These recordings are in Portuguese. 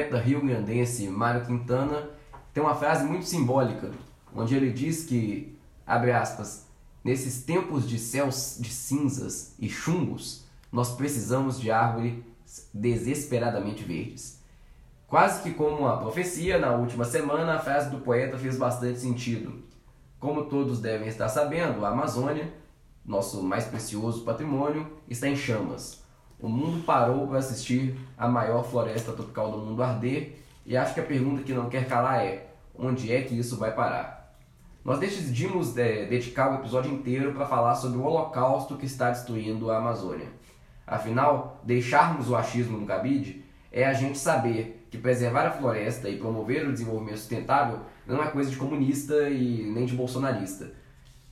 poeta rio-grandense Mário Quintana tem uma frase muito simbólica, onde ele diz que, abre aspas, nesses tempos de céus de cinzas e chumbos, nós precisamos de árvores desesperadamente verdes. Quase que como uma profecia, na última semana a frase do poeta fez bastante sentido. Como todos devem estar sabendo, a Amazônia, nosso mais precioso patrimônio, está em chamas. O mundo parou para assistir a maior floresta tropical do mundo arder e acho que a pergunta que não quer calar é: onde é que isso vai parar? Nós decidimos é, dedicar o episódio inteiro para falar sobre o holocausto que está destruindo a Amazônia. Afinal, deixarmos o achismo no cabide é a gente saber que preservar a floresta e promover o desenvolvimento sustentável não é coisa de comunista e nem de bolsonarista.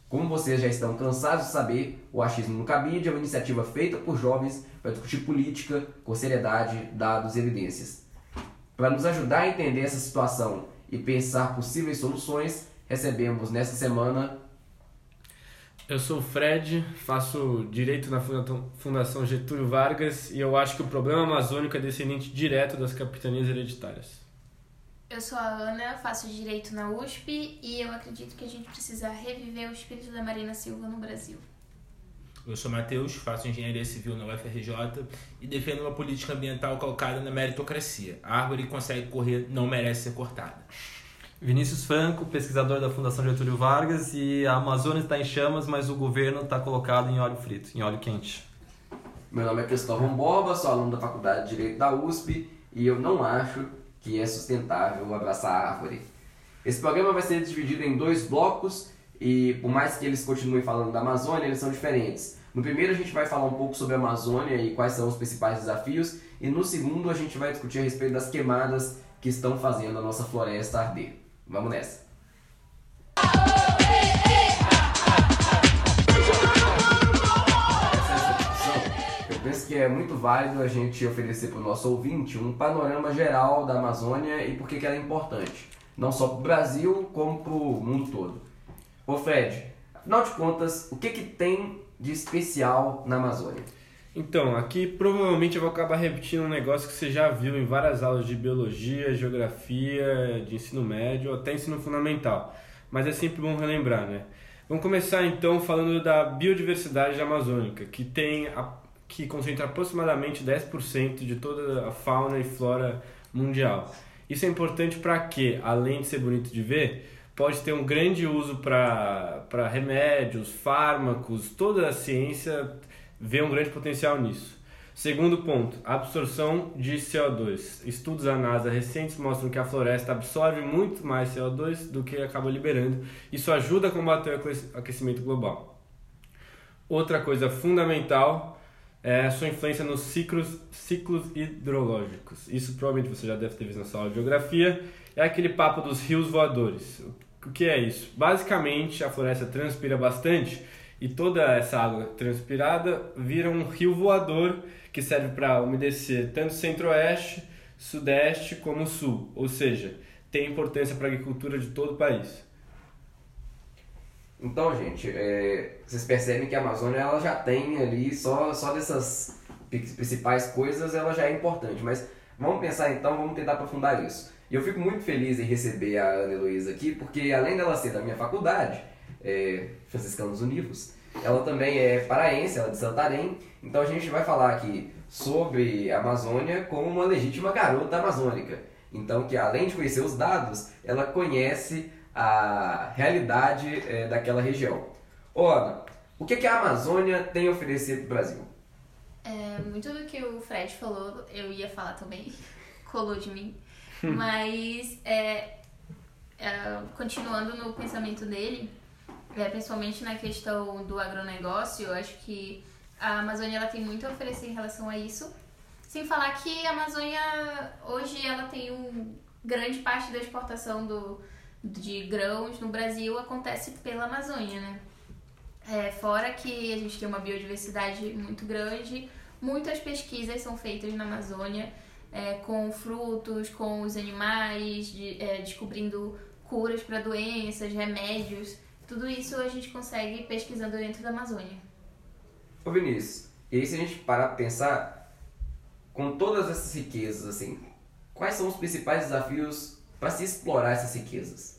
Como vocês já estão cansados de saber, o Achismo no Cabide é uma iniciativa feita por jovens para discutir política com seriedade, dados e evidências. Para nos ajudar a entender essa situação e pensar possíveis soluções, recebemos nesta semana. Eu sou o Fred, faço direito na Fundação Getúlio Vargas e eu acho que o problema amazônico é descendente direto das capitanias hereditárias. Eu sou a Ana, faço direito na USP e eu acredito que a gente precisa reviver o espírito da Marina Silva no Brasil. Eu sou Matheus, faço engenharia civil na UFRJ e defendo uma política ambiental calcada na meritocracia. A árvore que consegue correr não merece ser cortada. Vinícius Franco, pesquisador da Fundação Getúlio Vargas, e a Amazônia está em chamas, mas o governo está colocado em óleo frito, em óleo quente. Meu nome é Cristóvão Borba, sou aluno da Faculdade de Direito da USP e eu não acho que é sustentável abraçar a árvore. Esse programa vai ser dividido em dois blocos e por mais que eles continuem falando da Amazônia, eles são diferentes. No primeiro a gente vai falar um pouco sobre a Amazônia e quais são os principais desafios e no segundo a gente vai discutir a respeito das queimadas que estão fazendo a nossa floresta arder. Vamos nessa! Penso que é muito válido a gente oferecer para o nosso ouvinte um panorama geral da Amazônia e por que ela é importante, não só para o Brasil, como para o mundo todo. Ô Fred, afinal de contas, o que, que tem de especial na Amazônia? Então, aqui provavelmente eu vou acabar repetindo um negócio que você já viu em várias aulas de biologia, geografia, de ensino médio, até ensino fundamental. Mas é sempre bom relembrar, né? Vamos começar então falando da biodiversidade amazônica, que tem a que concentra aproximadamente 10% de toda a fauna e flora mundial. Isso é importante para que, além de ser bonito de ver, pode ter um grande uso para remédios, fármacos, toda a ciência vê um grande potencial nisso. Segundo ponto, absorção de CO2. Estudos da NASA recentes mostram que a floresta absorve muito mais CO2 do que acaba liberando. Isso ajuda a combater o aquecimento global. Outra coisa fundamental é sua influência nos ciclos, ciclos hidrológicos. Isso provavelmente você já deve ter visto na sua aula de geografia. É aquele papo dos rios voadores. O que é isso? Basicamente, a floresta transpira bastante e toda essa água transpirada vira um rio voador que serve para umedecer tanto centro-oeste, sudeste como sul. Ou seja, tem importância para a agricultura de todo o país. Então, gente, é, vocês percebem que a Amazônia ela já tem ali, só, só dessas principais coisas, ela já é importante. Mas vamos pensar então, vamos tentar aprofundar isso. E eu fico muito feliz em receber a Ana Heloísa aqui, porque além dela ser da minha faculdade, é, Franciscanos Univos, ela também é paraense, ela é de Santarém. Então a gente vai falar aqui sobre a Amazônia como uma legítima garota amazônica. Então, que além de conhecer os dados, ela conhece a realidade é, daquela região. Ora, o que, que a Amazônia tem a oferecer para o Brasil? É, muito do que o Fred falou, eu ia falar também, colou de mim. Mas, é, é, continuando no pensamento dele, é, principalmente na questão do agronegócio, eu acho que a Amazônia ela tem muito a oferecer em relação a isso. Sem falar que a Amazônia, hoje, ela tem um grande parte da exportação do, de grãos no Brasil acontece pela Amazônia, né? É, fora que a gente tem uma biodiversidade muito grande, muitas pesquisas são feitas na Amazônia é, com frutos, com os animais, de, é, descobrindo curas para doenças, remédios. Tudo isso a gente consegue pesquisando dentro da Amazônia. Ô Vinícius, e aí se a gente parar para pensar, com todas essas riquezas, assim, quais são os principais desafios para se explorar essas riquezas?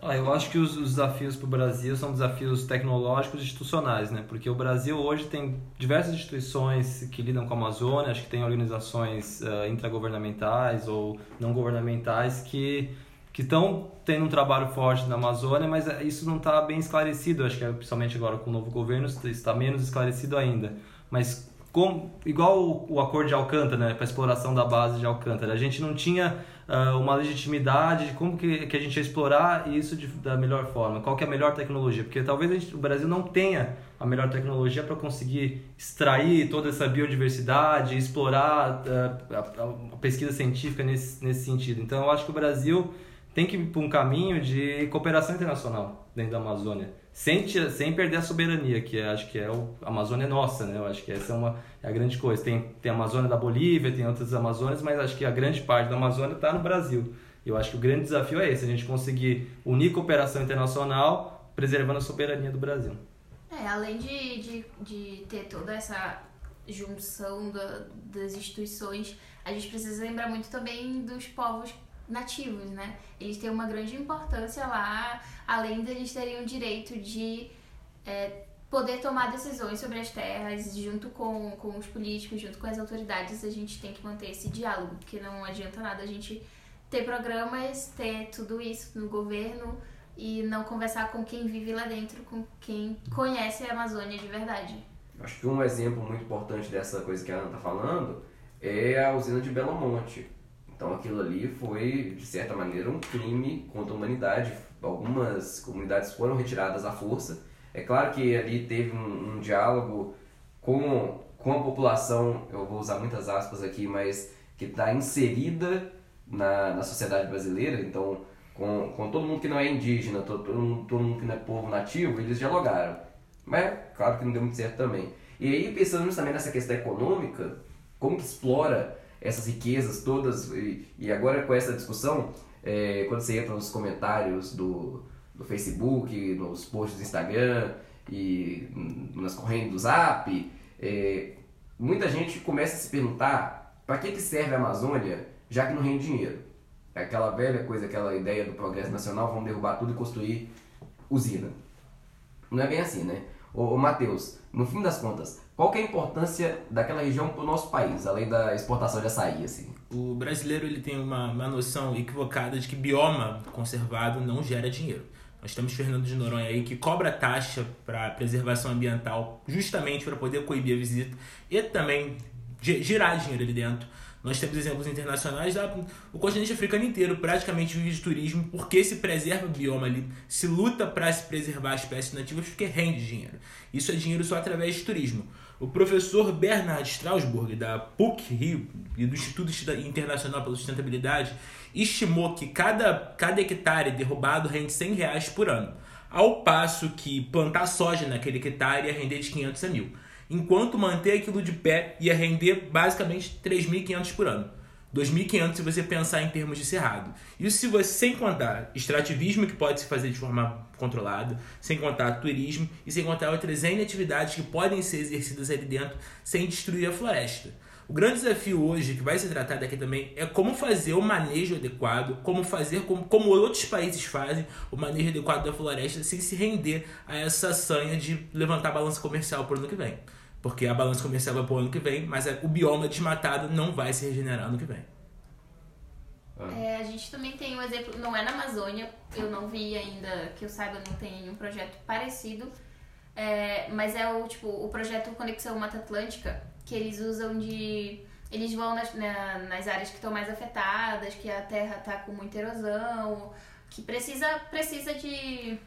Ah, eu acho que os, os desafios para o Brasil são desafios tecnológicos e institucionais, né? Porque o Brasil hoje tem diversas instituições que lidam com a Amazônia, acho que tem organizações uh, intragovernamentais ou não governamentais que que estão tendo um trabalho forte na Amazônia, mas isso não está bem esclarecido. Acho que é, principalmente agora com o novo governo está menos esclarecido ainda. Mas com, igual o, o acordo de Alcântara, né, para exploração da base de Alcântara, a gente não tinha uh, uma legitimidade de como que, que a gente ia explorar isso de, da melhor forma, qual que é a melhor tecnologia, porque talvez gente, o Brasil não tenha a melhor tecnologia para conseguir extrair toda essa biodiversidade, explorar uh, a, a, pesquisa científica nesse, nesse sentido. Então, eu acho que o Brasil tem que ir para um caminho de cooperação internacional dentro da Amazônia sem, sem perder a soberania, que é, acho que é o, a Amazônia é nossa, né? Eu acho que essa é, uma, é a grande coisa. Tem, tem a Amazônia da Bolívia, tem outras Amazônias, mas acho que a grande parte da Amazônia está no Brasil. Eu acho que o grande desafio é esse, a gente conseguir unir cooperação internacional preservando a soberania do Brasil. É, além de, de, de ter toda essa junção da, das instituições, a gente precisa lembrar muito também dos povos nativos, né? Eles têm uma grande importância lá, além de eles terem o direito de é, poder tomar decisões sobre as terras junto com, com os políticos, junto com as autoridades, a gente tem que manter esse diálogo, porque não adianta nada a gente ter programas, ter tudo isso no governo e não conversar com quem vive lá dentro, com quem conhece a Amazônia de verdade. Acho que um exemplo muito importante dessa coisa que a Ana está falando é a usina de Belo Monte então aquilo ali foi, de certa maneira, um crime contra a humanidade. Algumas comunidades foram retiradas à força. É claro que ali teve um, um diálogo com, com a população, eu vou usar muitas aspas aqui, mas que está inserida na, na sociedade brasileira. Então, com, com todo mundo que não é indígena, todo, todo, mundo, todo mundo que não é povo nativo, eles dialogaram. Mas, claro que não deu muito certo também. E aí, pensando justamente nessa questão econômica, como que explora essas riquezas todas. E, e agora com essa discussão, é, quando você entra nos comentários do, do Facebook, nos posts do Instagram e nas correntes do Zap, é, muita gente começa a se perguntar para que, que serve a Amazônia, já que não rende dinheiro. É aquela velha coisa, aquela ideia do progresso nacional, vamos derrubar tudo e construir usina. Não é bem assim, né? Ô, ô Matheus, no fim das contas, qual que é a importância daquela região para o nosso país, além da exportação de açaí? Assim? O brasileiro ele tem uma, uma noção equivocada de que bioma conservado não gera dinheiro. Nós temos Fernando de Noronha aí que cobra taxa para preservação ambiental justamente para poder coibir a visita e também girar dinheiro ali dentro. Nós temos exemplos internacionais, o continente africano inteiro praticamente vive de turismo porque se preserva o bioma ali, se luta para se preservar as espécies nativas porque rende dinheiro. Isso é dinheiro só através de turismo. O professor Bernard Strasbourg, da PUC Rio e do Instituto Internacional pela Sustentabilidade, estimou que cada, cada hectare derrubado rende 100 reais por ano, ao passo que plantar soja naquele hectare ia render de 500 a mil, enquanto manter aquilo de pé ia render basicamente 3.500 por ano. 2.500 se você pensar em termos de cerrado. Isso se você sem contar extrativismo que pode se fazer de forma controlada, sem contar turismo e sem contar outras N atividades que podem ser exercidas ali dentro sem destruir a floresta. O grande desafio hoje, que vai ser tratado aqui também, é como fazer o manejo adequado, como fazer como, como outros países fazem o manejo adequado da floresta sem se render a essa sanha de levantar balança comercial para o ano que vem. Porque a balança comercial vai para o ano que vem, mas o bioma desmatado não vai se regenerar ano que vem. Ah. É, a gente também tem um exemplo, não é na Amazônia, eu não vi ainda, que eu saiba, não tem nenhum projeto parecido, é, mas é o, tipo, o projeto Conexão Mata Atlântica, que eles usam de... Eles vão nas, na, nas áreas que estão mais afetadas, que a terra está com muita erosão, que precisa, precisa de...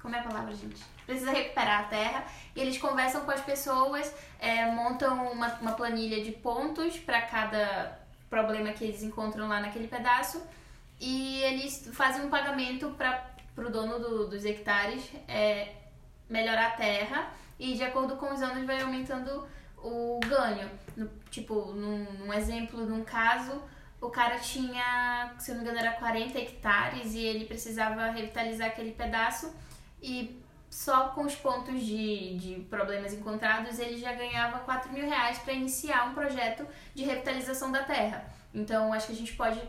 Como é a palavra, gente? Precisa recuperar a terra. E eles conversam com as pessoas, é, montam uma, uma planilha de pontos para cada problema que eles encontram lá naquele pedaço e eles fazem um pagamento para o dono do, dos hectares é, melhorar a terra e de acordo com os anos vai aumentando o ganho. No, tipo, num, num exemplo, num caso, o cara tinha, se não me engano, era 40 hectares e ele precisava revitalizar aquele pedaço e só com os pontos de, de problemas encontrados ele já ganhava 4 mil reais para iniciar um projeto de revitalização da terra. Então, acho que a gente pode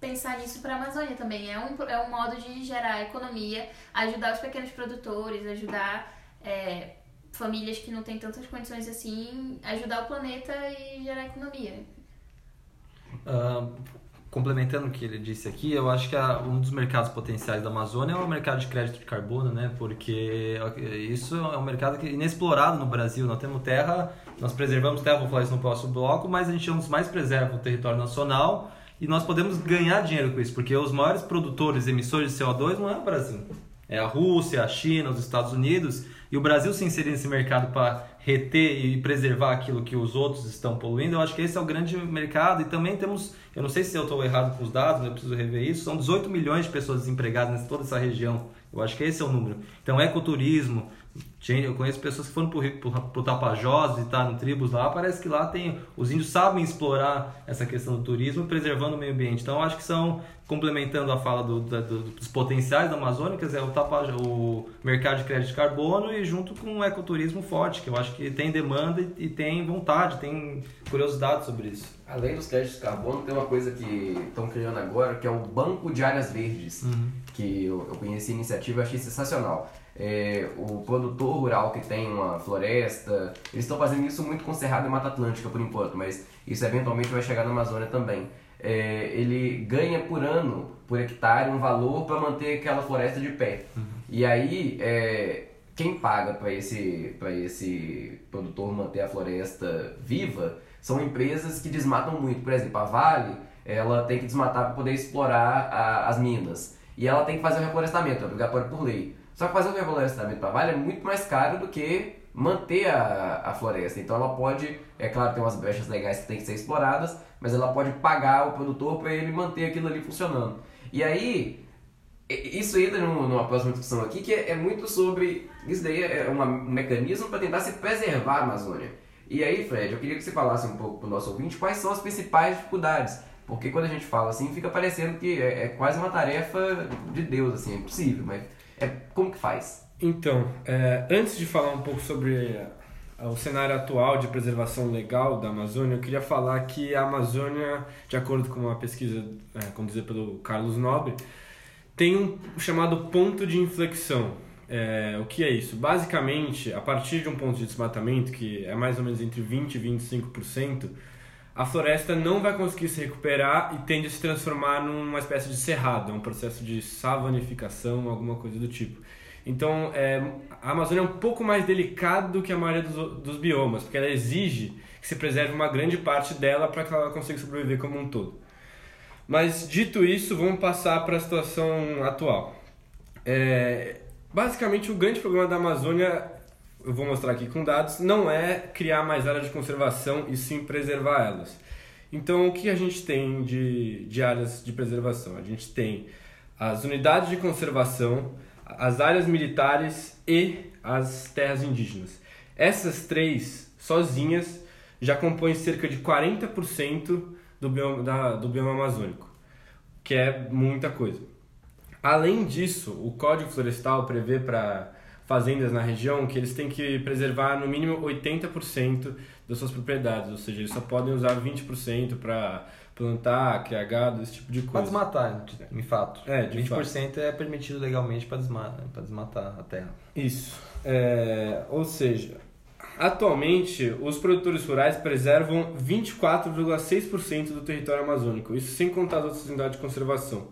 pensar nisso para a Amazônia também. É um, é um modo de gerar economia, ajudar os pequenos produtores, ajudar é, famílias que não têm tantas condições assim, ajudar o planeta e gerar economia. Uh, complementando o que ele disse aqui, eu acho que um dos mercados potenciais da Amazônia é o mercado de crédito de carbono, né? Porque isso é um mercado que é inexplorado no Brasil. Nós temos terra, nós preservamos terra, vou falar isso no próximo bloco, mas a gente é um dos mais preserva o território nacional e nós podemos ganhar dinheiro com isso, porque os maiores produtores emissores de CO2 não é o Brasil. É a Rússia, a China, os Estados Unidos. E o Brasil se inserir nesse mercado para reter e preservar aquilo que os outros estão poluindo, eu acho que esse é o grande mercado. E também temos, eu não sei se eu estou errado com os dados, eu preciso rever isso, são 18 milhões de pessoas desempregadas em toda essa região. Eu acho que esse é o número. Então, ecoturismo, eu conheço pessoas que foram para o Tapajós e tá no tribos lá, parece que lá tem. Os índios sabem explorar essa questão do turismo preservando o meio ambiente. Então acho que são, complementando a fala do, do, dos potenciais da Amazônia, dizer, o, Tapajós, o mercado de crédito de carbono e junto com um ecoturismo forte, que eu acho que tem demanda e, e tem vontade, tem curiosidade sobre isso. Além dos créditos de carbono, tem uma coisa que estão criando agora, que é o Banco de Áreas Verdes, uhum. que eu, eu conheci a iniciativa e achei sensacional é, o produtor rural que tem uma floresta, eles estão fazendo isso muito com Cerrado e Mata Atlântica por enquanto, mas isso eventualmente vai chegar na Amazônia também. É, ele ganha por ano, por hectare, um valor para manter aquela floresta de pé. Uhum. E aí, é, quem paga para esse, esse produtor manter a floresta viva são empresas que desmatam muito. Por exemplo, a Vale ela tem que desmatar para poder explorar a, as minas. E ela tem que fazer o reflorestamento, é obrigatório por lei. Só que fazer o reflorestamento para vale é muito mais caro do que manter a, a floresta. Então ela pode, é claro, tem umas brechas legais que tem que ser exploradas, mas ela pode pagar o produtor para ele manter aquilo ali funcionando. E aí, isso entra numa próxima discussão aqui, que é, é muito sobre. Isso daí é um mecanismo para tentar se preservar a Amazônia. E aí, Fred, eu queria que você falasse um pouco para o nosso ouvinte quais são as principais dificuldades. Porque quando a gente fala assim, fica parecendo que é, é quase uma tarefa de Deus, assim, é impossível, mas é, como que faz? Então, é, antes de falar um pouco sobre é, o cenário atual de preservação legal da Amazônia, eu queria falar que a Amazônia, de acordo com uma pesquisa é, conduzida pelo Carlos Nobre, tem um chamado ponto de inflexão. É, o que é isso? Basicamente, a partir de um ponto de desmatamento, que é mais ou menos entre 20% e 25%, a floresta não vai conseguir se recuperar e tende a se transformar numa espécie de cerrado, é um processo de savanificação, alguma coisa do tipo. Então, é, a Amazônia é um pouco mais delicada do que a maioria dos, dos biomas, porque ela exige que se preserve uma grande parte dela para que ela consiga sobreviver como um todo. Mas, dito isso, vamos passar para a situação atual. É, basicamente, o grande problema da Amazônia eu vou mostrar aqui com dados, não é criar mais áreas de conservação e sim preservar elas. Então, o que a gente tem de, de áreas de preservação? A gente tem as unidades de conservação, as áreas militares e as terras indígenas. Essas três, sozinhas, já compõem cerca de 40% do bioma, da, do bioma amazônico, que é muita coisa. Além disso, o Código Florestal prevê para fazendas na região que eles têm que preservar no mínimo 80% das suas propriedades, ou seja, eles só podem usar 20% para plantar, criar gado, esse tipo de coisa. Para desmatar, em fato. É, de 20% fato. é permitido legalmente para desmatar, desmatar a terra. Isso. É, ou seja, atualmente os produtores rurais preservam 24,6% do território amazônico, isso sem contar as outras unidades de conservação.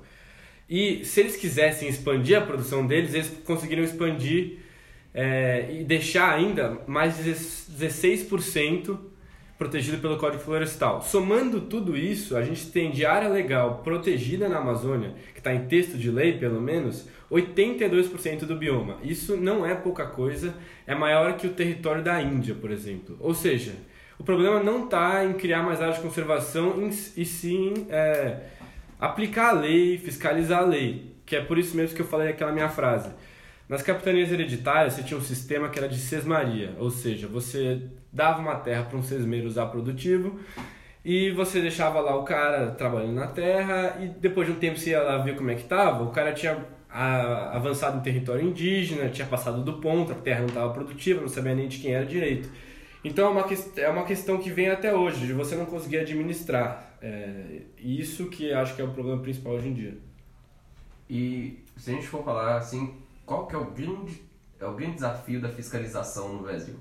E se eles quisessem expandir a produção deles, eles conseguiriam expandir é, e deixar ainda mais 16% protegido pelo Código Florestal. Somando tudo isso, a gente tem de área legal protegida na Amazônia, que está em texto de lei pelo menos, 82% do bioma. Isso não é pouca coisa, é maior que o território da Índia, por exemplo. Ou seja, o problema não está em criar mais áreas de conservação e sim é, aplicar a lei, fiscalizar a lei, que é por isso mesmo que eu falei aquela minha frase nas capitanias hereditárias, você tinha um sistema que era de sesmaria, ou seja, você dava uma terra para um sesmeiro usar produtivo e você deixava lá o cara trabalhando na terra e depois de um tempo você ia lá ver como é que estava, o cara tinha avançado em território indígena, tinha passado do ponto, a terra não estava produtiva, não sabia nem de quem era direito. Então é uma, é uma questão que vem até hoje, de você não conseguir administrar. É, isso que acho que é o problema principal hoje em dia. E se a gente for falar assim, qual que é o grande, é o grande desafio da fiscalização no Brasil?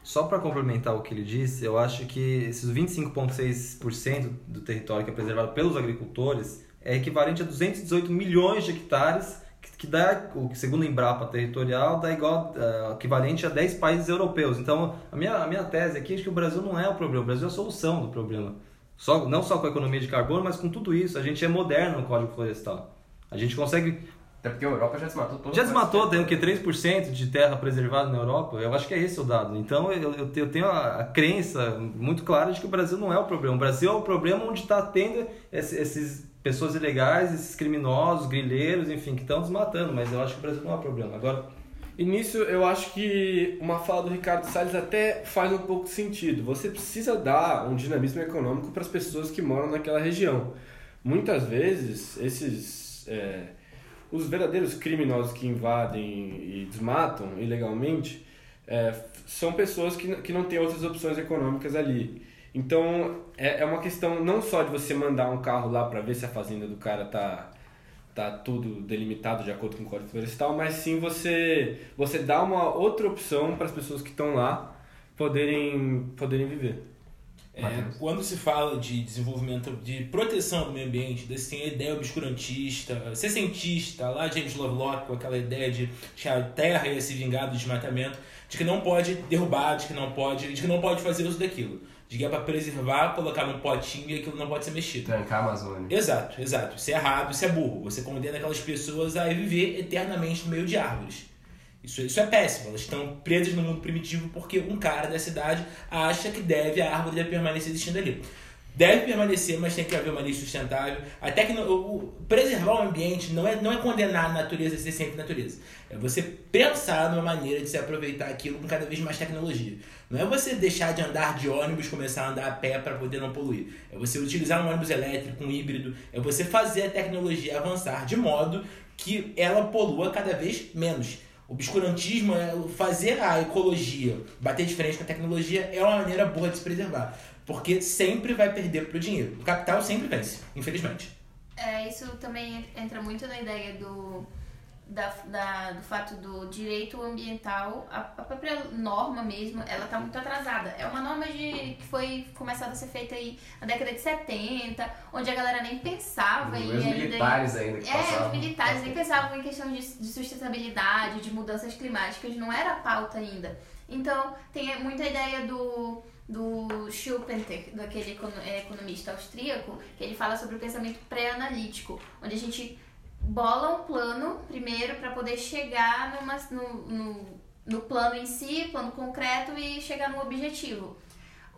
Só para complementar o que ele disse, eu acho que esses 25,6% do território que é preservado pelos agricultores é equivalente a 218 milhões de hectares, que, que dá, segundo a Embrapa Territorial, dá igual, eh, equivalente a 10 países europeus. Então, a minha, a minha tese aqui é que o Brasil não é o problema, o Brasil é a solução do problema. Só, não só com a economia de carbono, mas com tudo isso. A gente é moderno no Código Florestal. A gente consegue Até porque a Europa já desmatou todo já desmatou, tem o que? 3% de terra preservada na Europa? Eu acho que é esse o dado. Então eu, eu, eu tenho a, a crença muito clara de que o Brasil não é o problema. O Brasil é o problema onde está tendo esse- esses pessoas ilegais, esses criminosos, grileiros, enfim, que estão desmatando. Mas eu acho que o Brasil não é o problema. Agora, E nisso eu acho que uma fala do Ricardo Salles até faz um pouco de sentido. Você precisa dar um dinamismo econômico para as pessoas que moram naquela região. Muitas vezes, esses. é, os verdadeiros criminosos que invadem e desmatam ilegalmente é, são pessoas que, que não têm outras opções econômicas ali. Então é, é uma questão não só de você mandar um carro lá para ver se a fazenda do cara tá tá tudo delimitado de acordo com o Código Florestal, mas sim você você dá uma outra opção para as pessoas que estão lá poderem poderem viver. É, quando se fala de desenvolvimento, de proteção do meio ambiente, desse tem a ideia obscurantista, sessentista, lá James Lovelock com aquela ideia de que a terra ia se vingar do desmatamento, de que não pode derrubar, de que não pode, de que não pode fazer uso daquilo, de que é para preservar, colocar num potinho e aquilo não pode ser mexido. Trancar a Amazônia. Exato, exato. Isso é errado, isso é burro. Você condena aquelas pessoas a viver eternamente no meio de árvores. Isso, isso é péssimo. Elas estão presas no mundo primitivo porque um cara da cidade acha que deve, a árvore deve permanecer existindo ali. Deve permanecer, mas tem que haver uma lei sustentável. Até que o, preservar o ambiente não é, não é condenar a natureza a ser sempre natureza. É você pensar numa maneira de se aproveitar aquilo com cada vez mais tecnologia. Não é você deixar de andar de ônibus começar a andar a pé para poder não poluir. É você utilizar um ônibus elétrico, um híbrido. É você fazer a tecnologia avançar de modo que ela polua cada vez menos. Obscurantismo é fazer a ecologia bater de frente com a tecnologia é uma maneira boa de se preservar. Porque sempre vai perder pro dinheiro. O capital sempre vence, infelizmente. É, isso também entra muito na ideia do, da, da- do fato do direito ambiental, a, a própria norma mesmo, ela tá muito atrasada. É uma norma de, que foi começada a ser feita aí na década de 70, onde a galera nem pensava em Os ainda... militares ainda que É, passavam. os militares nem pensavam em questão de, de sustentabilidade, de mudanças climáticas, não era pauta ainda. Então, tem muita ideia do, do Schumpeter, daquele é, economista austríaco, que ele fala sobre o pensamento pré-analítico, onde a gente bola um plano primeiro para poder chegar numa, no, no, no plano em si, plano concreto e chegar no objetivo.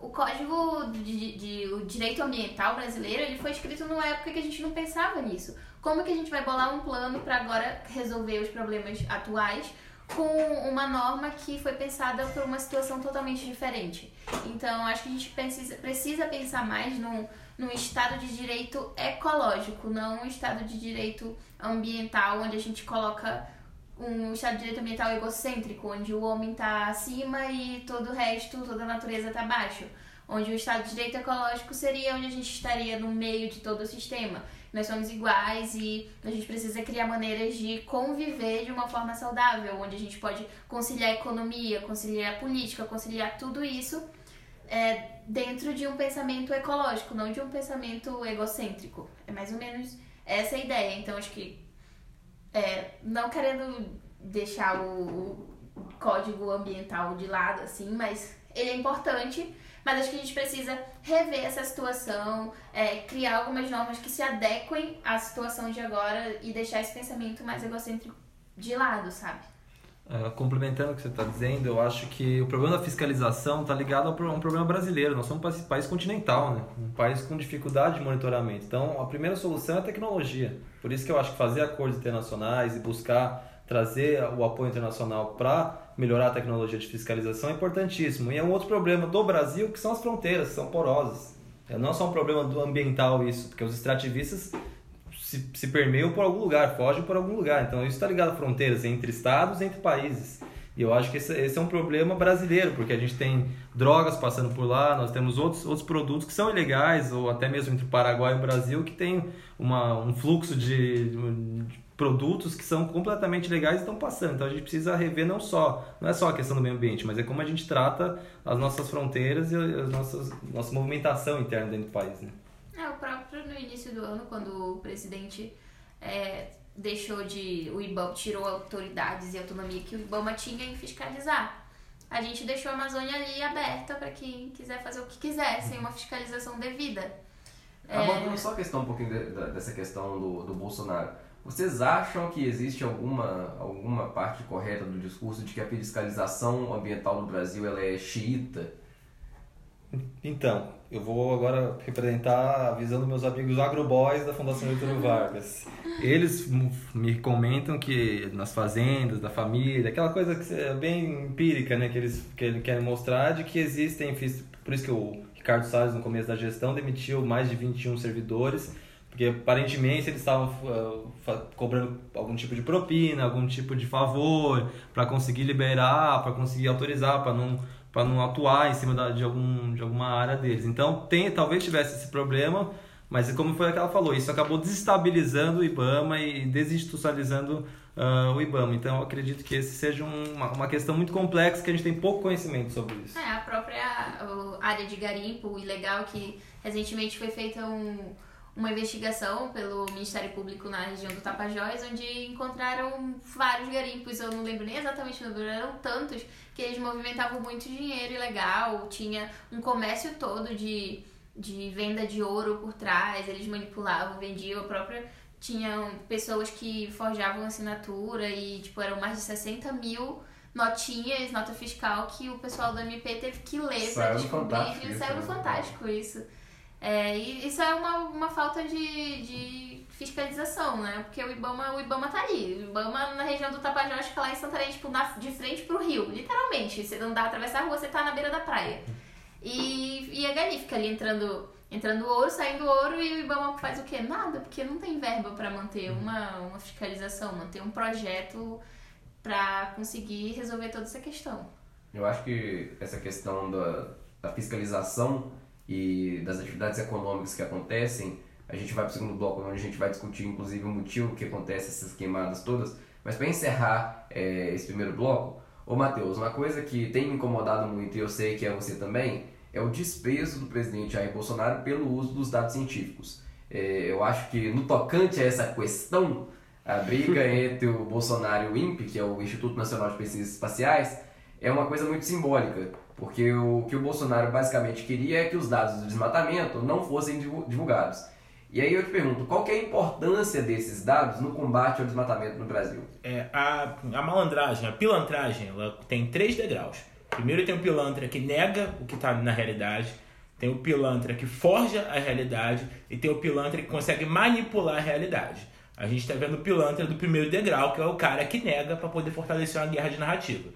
O código de, de- de- o direito ambiental brasileiro ele foi escrito numa época que a gente não pensava nisso. Como que a gente vai bolar um plano para agora resolver os problemas atuais com uma norma que foi pensada por uma situação totalmente diferente? Então, acho que a gente precisa, precisa pensar mais num, num estado de direito ecológico, não um estado de direito ambiental onde a gente coloca um estado de direito ambiental egocêntrico, onde o homem está acima e todo o resto, toda a natureza está abaixo. Onde o estado de direito ecológico seria onde a gente estaria no meio de todo o sistema. Nós somos iguais e a gente precisa criar maneiras de conviver de uma forma saudável, onde a gente pode conciliar a economia, conciliar a política, conciliar tudo isso é, dentro de um pensamento ecológico, não de um pensamento egocêntrico. É mais ou menos essa a ideia. Então, acho que é, não querendo deixar o, o código ambiental de lado, assim, mas ele é importante. Mas acho que a gente precisa rever essa situação, é, criar algumas normas que se adequem à situação de agora e deixar esse pensamento mais egocêntrico de lado, sabe? Ah, complementando o que você está dizendo, eu acho que o problema da fiscalização está ligado a um problema brasileiro. Nós somos um país- continental, né? um país com dificuldade de monitoramento. Então, a primeira solução é a tecnologia. Por isso que eu acho que fazer acordos internacionais e buscar trazer o apoio internacional para melhorar a tecnologia de fiscalização é importantíssimo. E é um outro problema do Brasil que são as fronteiras, que são porosas. É não só um problema do ambiental isso, porque os extrativistas se, se permeiam por algum lugar, fogem por algum lugar. Então isso está ligado a fronteiras entre estados, entre países. E eu acho que esse, esse, é um problema brasileiro, porque a gente tem drogas passando por lá, nós temos outros, outros produtos que são ilegais, ou até mesmo entre o Paraguai e o Brasil, que tem uma, um fluxo de, de produtos que são completamente legais e estão passando. Então a gente precisa rever não só, não é só a questão do meio ambiente, mas é como a gente trata as nossas fronteiras e as nossas nossa movimentação interna dentro do país. Né? O próprio no início do ano, quando o presidente é, deixou de. O IBAMA tirou autoridades e autonomia que o IBAMA tinha em fiscalizar. A gente deixou a Amazônia ali aberta para quem quiser fazer o que quiser, sem uma fiscalização devida. Abordando é... só a questão um pouquinho de, de, dessa questão do, do Bolsonaro. Vocês acham que existe alguma, alguma parte correta do discurso de que a fiscalização ambiental no Brasil ela é xiita? Então, eu vou agora representar a visão dos meus amigos agroboys da Fundação Getúlio Vargas. Eles me comentam que nas fazendas, da família, aquela coisa que é bem empírica, né, que eles, que eles querem mostrar de que existem, por isso que o Ricardo Salles no começo da gestão demitiu mais de 21 servidores porque aparentemente eles estavam uh, cobrando algum tipo de propina, algum tipo de favor para conseguir liberar, para conseguir autorizar, para não para não atuar em cima da, de, algum, de alguma área deles. Então, tem, talvez tivesse esse problema, mas como foi que ela falou, isso acabou desestabilizando o IBAMA e desinstitucionalizando uh, o IBAMA. Então, eu acredito que esse seja uma, uma questão muito complexa que a gente tem pouco conhecimento sobre isso. É, a própria área de garimpo ilegal que recentemente foi feita um uma investigação pelo Ministério Público na região do Tapajós, onde encontraram vários garimpos, eu não lembro nem exatamente o número, eram tantos que eles movimentavam muito dinheiro ilegal, tinha um comércio todo de, de venda de ouro por trás, eles manipulavam, vendiam a própria. Tinham pessoas que forjavam assinatura e, tipo, eram mais de 60 mil notinhas, nota fiscal, que o pessoal do MP teve que ler para descobrir. E saiu no? Fantástico isso. É, e isso é uma, uma falta de, de fiscalização, né? Porque o Ibama, o Ibama tá ali. O Ibama na região do Tapajós fica lá em Santarém, tipo, na, de frente pro rio. Literalmente. Você não dá atravessar a rua, você tá na beira da praia. E, e a Gani fica ali entrando, entrando ouro, saindo ouro, e o Ibama faz o quê? Nada, porque não tem verba para manter uma, uma fiscalização, manter um projeto para conseguir resolver toda essa questão. Eu acho que essa questão da, da fiscalização e das atividades econômicas que acontecem. A gente vai para o segundo bloco, onde a gente vai discutir, inclusive, o motivo que acontece essas queimadas todas. Mas para encerrar é, esse primeiro bloco, ô Matheus, uma coisa que tem me incomodado muito, e eu sei que é você também, é o desprezo do presidente Jair Bolsonaro pelo uso dos dados científicos. É, eu acho que no tocante a essa questão, a briga entre o Bolsonaro e o INPE, que é o Instituto Nacional de Pesquisas Espaciais, é uma coisa muito simbólica. Porque o que o Bolsonaro basicamente queria é que os dados do desmatamento não fossem divulgados. E aí eu te pergunto, qual é a importância desses dados no combate ao desmatamento no Brasil? É, a, a malandragem, a pilantragem, ela tem três degraus. Primeiro tem o pilantra que nega o que está na realidade, tem o pilantra que forja a realidade e tem o pilantra que consegue manipular a realidade. A gente está vendo o pilantra do primeiro degrau, que é o cara que nega para poder fortalecer uma guerra de narrativa.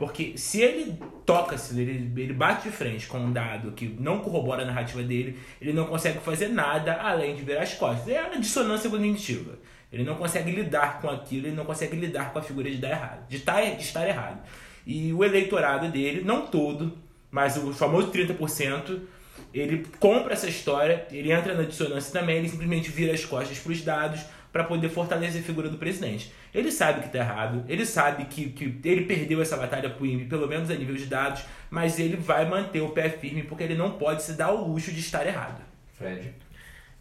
Porque se ele toca, se ele, ele bate de frente com um dado que não corrobora a narrativa dele, ele não consegue fazer nada além de virar as costas. É a dissonância cognitiva. Ele não consegue lidar com aquilo, ele não consegue lidar com a figura de dar errado, de estar, de estar errado. E o eleitorado dele, não todo, mas o famoso 30%, ele compra essa história, ele entra na dissonância também, ele simplesmente vira as costas para os dados para poder fortalecer a figura do presidente. Ele sabe que está errado, ele sabe que, que ele perdeu essa batalha para o INPE, pelo menos a nível de dados, mas ele vai manter o pé firme porque ele não pode se dar o luxo de estar errado. Fred.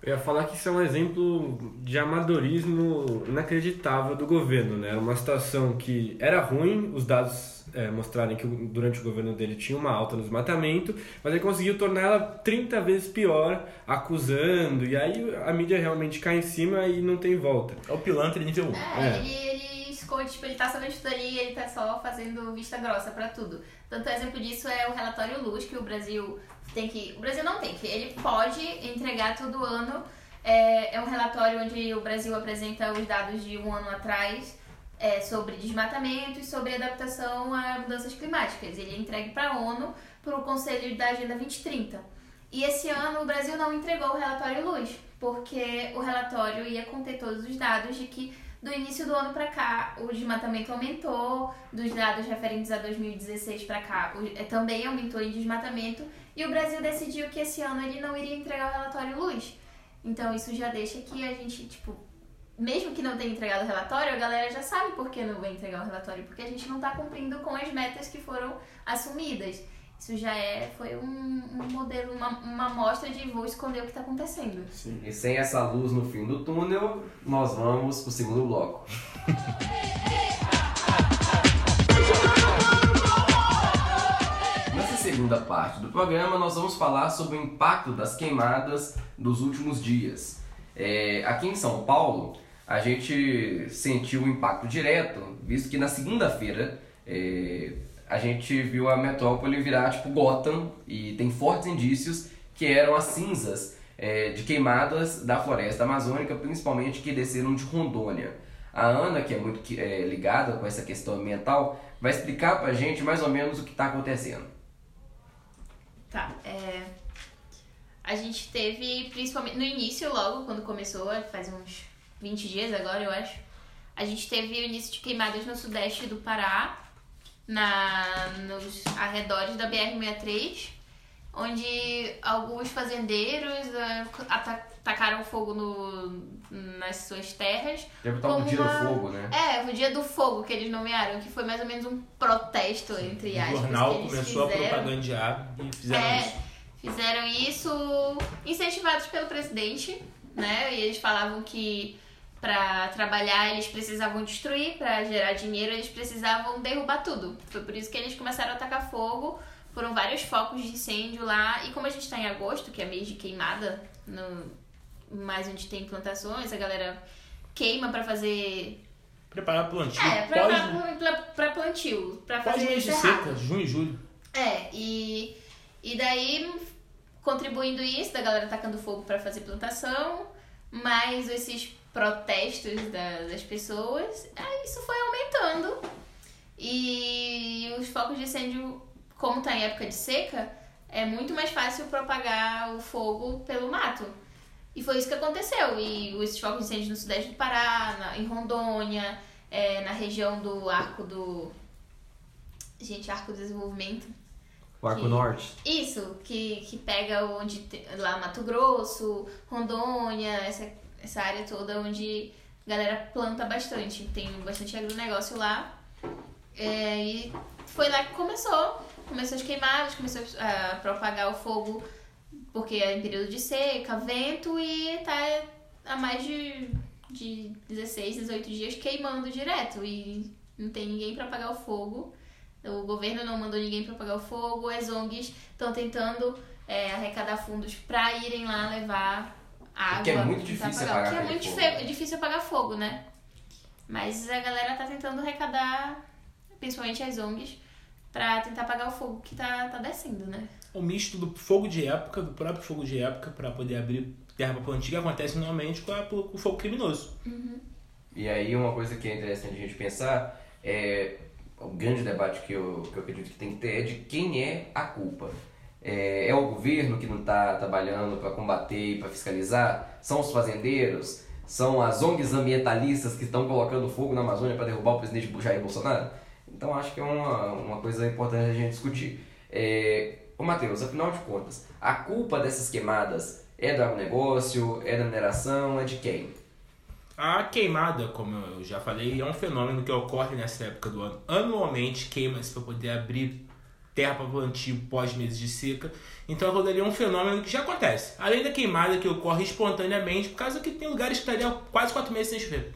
Eu ia falar que isso é um exemplo de amadorismo inacreditável do governo, né? Era uma situação que era ruim, os dados é, mostrarem que durante o governo dele tinha uma alta no desmatamento, mas ele conseguiu tornar ela 30 vezes pior, acusando, e aí a mídia realmente cai em cima e não tem volta. É o pilantra nível 1. É, é. Ele, ele esconde, tipo, ele tá sabendo tudo ali e ele tá só fazendo vista grossa para tudo. Tanto exemplo disso é o relatório Luz, que o Brasil tem que. O Brasil não tem que, ele pode entregar todo ano. É, é um relatório onde o Brasil apresenta os dados de um ano atrás é, sobre desmatamento e sobre adaptação a mudanças climáticas. Ele é entregue para a ONU, para o Conselho da Agenda 2030. E esse ano o Brasil não entregou o relatório Luz, porque o relatório ia conter todos os dados de que do início do ano para cá, o desmatamento aumentou, dos dados referentes a 2016 para cá, é, também aumentou em desmatamento, e o Brasil decidiu que esse ano ele não iria entregar o relatório Luz. Então isso já deixa que a gente, tipo, mesmo que não tenha entregado o relatório, a galera já sabe por que não vai entregar o relatório, porque a gente não está cumprindo com as metas que foram assumidas. Isso já é, foi um, um modelo, uma, uma amostra de vou esconder o que está acontecendo. Sim. E sem essa luz no fim do túnel, nós vamos pro segundo bloco. segunda parte do programa, nós vamos falar sobre o impacto das queimadas dos últimos dias. É, aqui em São Paulo, a gente sentiu o impacto direto, visto que na segunda-feira é, a gente viu a metrópole virar tipo Gotham e tem fortes indícios que eram as cinzas é, de queimadas da floresta amazônica, principalmente que desceram de Rondônia. A Ana, que é muito é, ligada com essa questão ambiental, vai explicar pra gente mais ou menos o que está acontecendo. Tá, é... A gente teve, principalmente no início, logo quando começou, faz uns 20 dias agora, eu acho. A gente teve o início de queimadas no sudeste do Pará, na, nos arredores da BR-63, onde alguns fazendeiros eh, ata- atacaram fogo no, nas suas terras. Deve estar o dia uma- do fogo, né? É, o dia do fogo que eles nomearam, que foi mais ou menos um protesto, entre O aspas. jornal que eles começou a fizeram. propagandear e fizeram É, isso. fizeram isso incentivados pelo presidente, né? E eles falavam que para trabalhar eles precisavam destruir, para gerar dinheiro eles precisavam derrubar tudo. Foi por isso que eles começaram a atacar fogo. Foram vários focos de incêndio lá. E como a gente está em agosto, que é mês de queimada, no, mais onde tem plantações, a galera queima para fazer. Preparar plantio. É, pra, pós, pra, pra, pra plantio. Pra pós fazer mês de seca, junho e julho. É, e, e daí, contribuindo isso, da galera tacando fogo para fazer plantação, mais esses protestos da- das pessoas, aí isso foi aumentando. E os focos de incêndio, como tá em época de seca, é muito mais fácil propagar o fogo pelo mato. E foi isso que aconteceu. E esses focos de incêndio no sudeste do Pará, na- em Rondônia, é, na região do Arco do. Gente, Arco do Desenvolvimento. O Arco Que- Norte. Isso, que, que pega onde lá Mato Grosso, Rondônia, essa, essa área toda onde a galera planta bastante. Tem bastante agronegócio lá. É, e foi lá que começou. Começou as queimadas, começou a propagar o fogo, porque é em período de seca, vento, e tá há mais de, de 16, 18 dias queimando direto. E não tem ninguém para apagar o fogo. O governo não mandou ninguém para apagar o fogo, as ONGs estão tentando é, arrecadar fundos para irem lá levar água. Porque é muito difícil apagar. apagar Porque é muito fogo. fe- é difícil apagar fogo, né? Mas a galera tá tentando arrecadar, principalmente as ONGs, para tentar apagar o fogo que tá, tá descendo, né? O misto do fogo de época, do próprio fogo de época, para poder abrir terra para plantio, que acontece normalmente com, a- com o fogo criminoso. E aí uma coisa que é interessante a gente pensar é o grande debate que eu, que eu acredito que tem que ter é de quem é a culpa. É, é o governo que não está trabalhando para combater e para fiscalizar? São os fazendeiros? São as ONGs ambientalistas que estão colocando fogo na Amazônia para derrubar o presidente Jair Bolsonaro? Então acho que é uma, uma coisa importante a gente discutir. É, ô Matheus, afinal de contas, a culpa dessas queimadas é do agronegócio, é da mineração, é de quem? A queimada, como eu já falei, é um fenômeno que ocorre nessa época do ano. Anualmente queima-se para poder abrir terra para plantio pós meses de seca. Então aquilo ali é um fenômeno que já acontece. Além da queimada que ocorre espontaneamente, por causa que tem lugares que estariam quase quatro meses sem chover.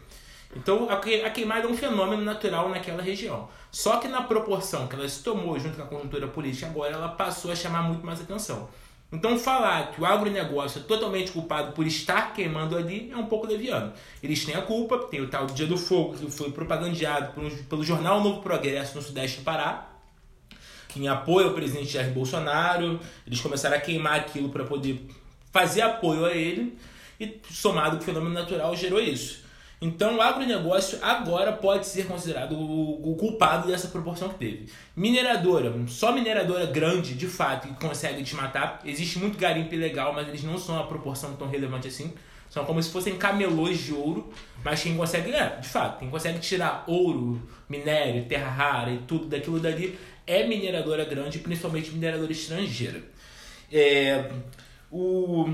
Então a que- a queimada é um fenômeno natural naquela região. Só que na proporção que ela se tomou junto com a conjuntura política agora, ela passou a chamar muito mais atenção. Então falar que o agronegócio é totalmente culpado por estar queimando ali é um pouco leviano. Eles têm a culpa, tem o tal Dia do Fogo, que foi propagandeado pelo jornal Novo Progresso no Sudeste do Pará, em apoio ao presidente Jair Bolsonaro, eles começaram a queimar aquilo para poder fazer apoio a ele, e somado com o fenômeno natural gerou isso. Então o agronegócio agora pode ser considerado o, o culpado dessa proporção que teve. Mineradora, só mineradora grande, de fato, que consegue desmatar. Existe muito garimpo ilegal, mas eles não são a proporção tão relevante assim. São como se fossem camelôs de ouro, mas quem consegue, é, de fato, quem consegue tirar ouro, minério, terra rara e tudo daquilo dali é mineradora grande, principalmente mineradora estrangeira. É, o,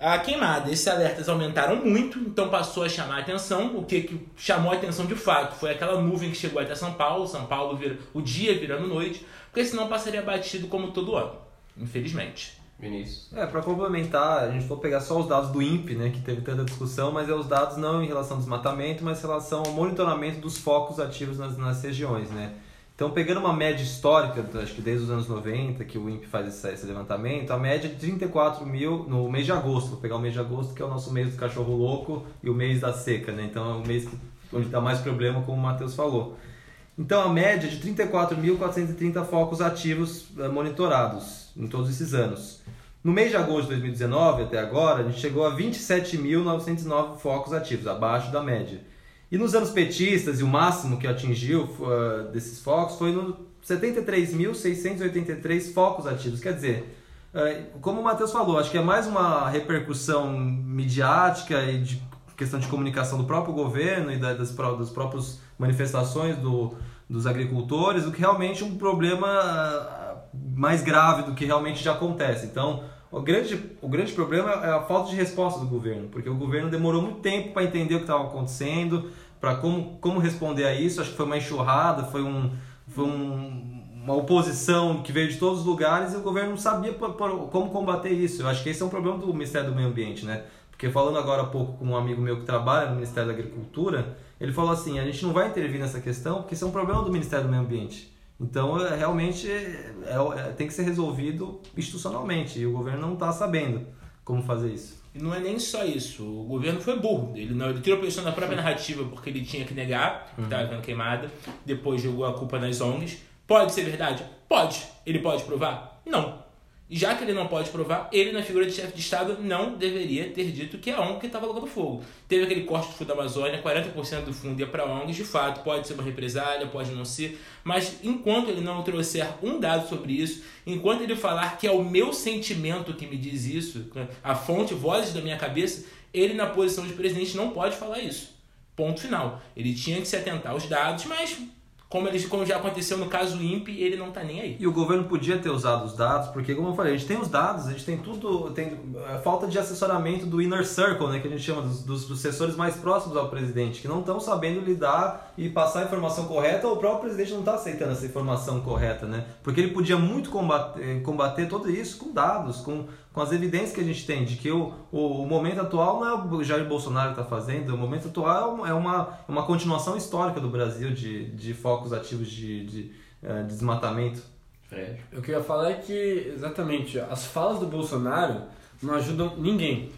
a queimada, esses alertas aumentaram muito, então passou a chamar a atenção. O que, que chamou a atenção de fato foi aquela nuvem que chegou até São Paulo, São Paulo vira, o dia virando noite, porque senão passaria batido como todo ano, infelizmente. Vinícius. É, para complementar, a gente for pegar só os dados do INPE, né, que teve tanta discussão, mas é os dados não em relação ao desmatamento, mas em relação ao monitoramento dos focos ativos nas, nas regiões, né. Então, pegando uma média histórica, acho que desde os anos 90, que o INPE faz esse, esse levantamento, a média é de 34 mil no mês de agosto. Vou pegar o mês de agosto, que é o nosso mês do cachorro louco e o mês da seca, né? Então, é o mês que, onde dá mais problema, como o Matheus falou. Então, a média é de 34.430 focos ativos eh, monitorados em todos esses anos. No mês de agosto de 2019, até agora, a gente chegou a 27.909 focos ativos, abaixo da média. E nos anos petistas, e o máximo que atingiu uh, desses focos foi no 73.683 focos ativos. Quer dizer, uh, como o Matheus falou, acho que é mais uma repercussão midiática e de questão de comunicação do próprio governo e da, das, das próprias manifestações do, dos agricultores do que realmente um problema uh, mais grave do que realmente já acontece. Então, o grande, o grande problema é a falta de resposta do governo, porque o governo demorou muito tempo para entender o que estava acontecendo, para como, como responder a isso. Acho que foi uma enxurrada, foi, um, foi um, uma oposição que veio de todos os lugares e o governo não sabia como combater isso. Eu acho que esse é um problema do Ministério do Meio Ambiente, né? Porque falando agora há pouco com um amigo meu que trabalha no Ministério da Agricultura, ele falou assim: a gente não vai intervir nessa questão porque isso é um problema do Ministério do Meio Ambiente. Então, é, realmente, é, é, tem que ser resolvido institucionalmente e o governo não está sabendo como fazer isso. E não é nem só isso, o governo foi burro. Ele, não, ele tirou a posição da própria narrativa porque ele tinha que negar que estava havendo queimada, depois jogou a culpa nas ONGs. Pode ser verdade? Pode. Ele pode provar? Não. Já que ele não pode provar, ele, na figura de chefe de Estado, não deveria ter dito que é a ONG que estava logando fogo. Teve aquele corte do fundo da Amazônia, 40% do fundo ia para ONGs, de fato, pode ser uma represália, pode não ser, mas enquanto ele não trouxer um dado sobre isso, enquanto ele falar que é o meu sentimento que me diz isso, a fonte, vozes da minha cabeça, ele, na posição de presidente, não pode falar isso. Ponto final. Ele tinha que se atentar aos dados, mas como, eles, como já aconteceu no caso INPE, ele não está nem aí. E o governo podia ter usado os dados, porque como eu falei, a gente tem os dados, a gente tem tudo, tem é, falta de assessoramento do inner circle, né, que a gente chama dos, dos assessores mais próximos ao presidente, que não estão sabendo lidar e passar a informação correta, ou o próprio presidente não está aceitando essa informação correta, né? Porque ele podia muito combater, combater tudo isso com dados, com com as evidências que a gente tem de que o, o, o momento atual não é o Jair Bolsonaro está fazendo, o momento atual é uma, é uma continuação histórica do Brasil de, de focos ativos de, de, de eh, desmatamento. Fred. O que eu ia falar é que, exatamente, as falas do Bolsonaro não ajudam ninguém,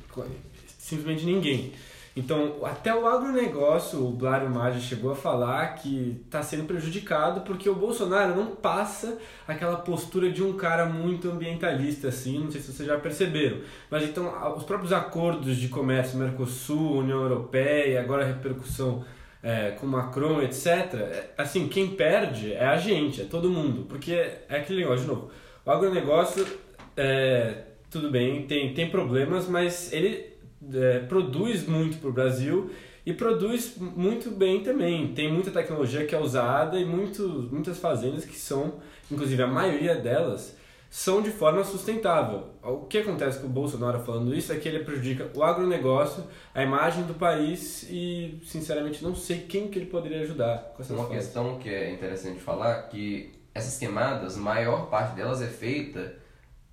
simplesmente ninguém. Então, até o agronegócio, o Blário Maggi chegou a falar que está sendo prejudicado porque o Bolsonaro não passa aquela postura de um cara muito ambientalista, assim, não sei se vocês já perceberam. Mas então, os próprios acordos de comércio Mercosul, União Europeia, agora a repercussão é, com Macron, etc. É, assim, quem perde é a gente, é todo mundo. Porque é aquele negócio, de novo, o agronegócio, é, tudo bem, tem, tem problemas, mas ele é, produz muito para o Brasil e produz muito bem também. Tem muita tecnologia que é usada e muito, muitas fazendas que são, inclusive a maioria delas, são de forma sustentável. O que acontece com o Bolsonaro falando isso é que ele prejudica o agronegócio, a imagem do país e, sinceramente, não sei quem que ele poderia ajudar com essas Uma falas. questão que é interessante falar que essas queimadas, maior parte delas é feita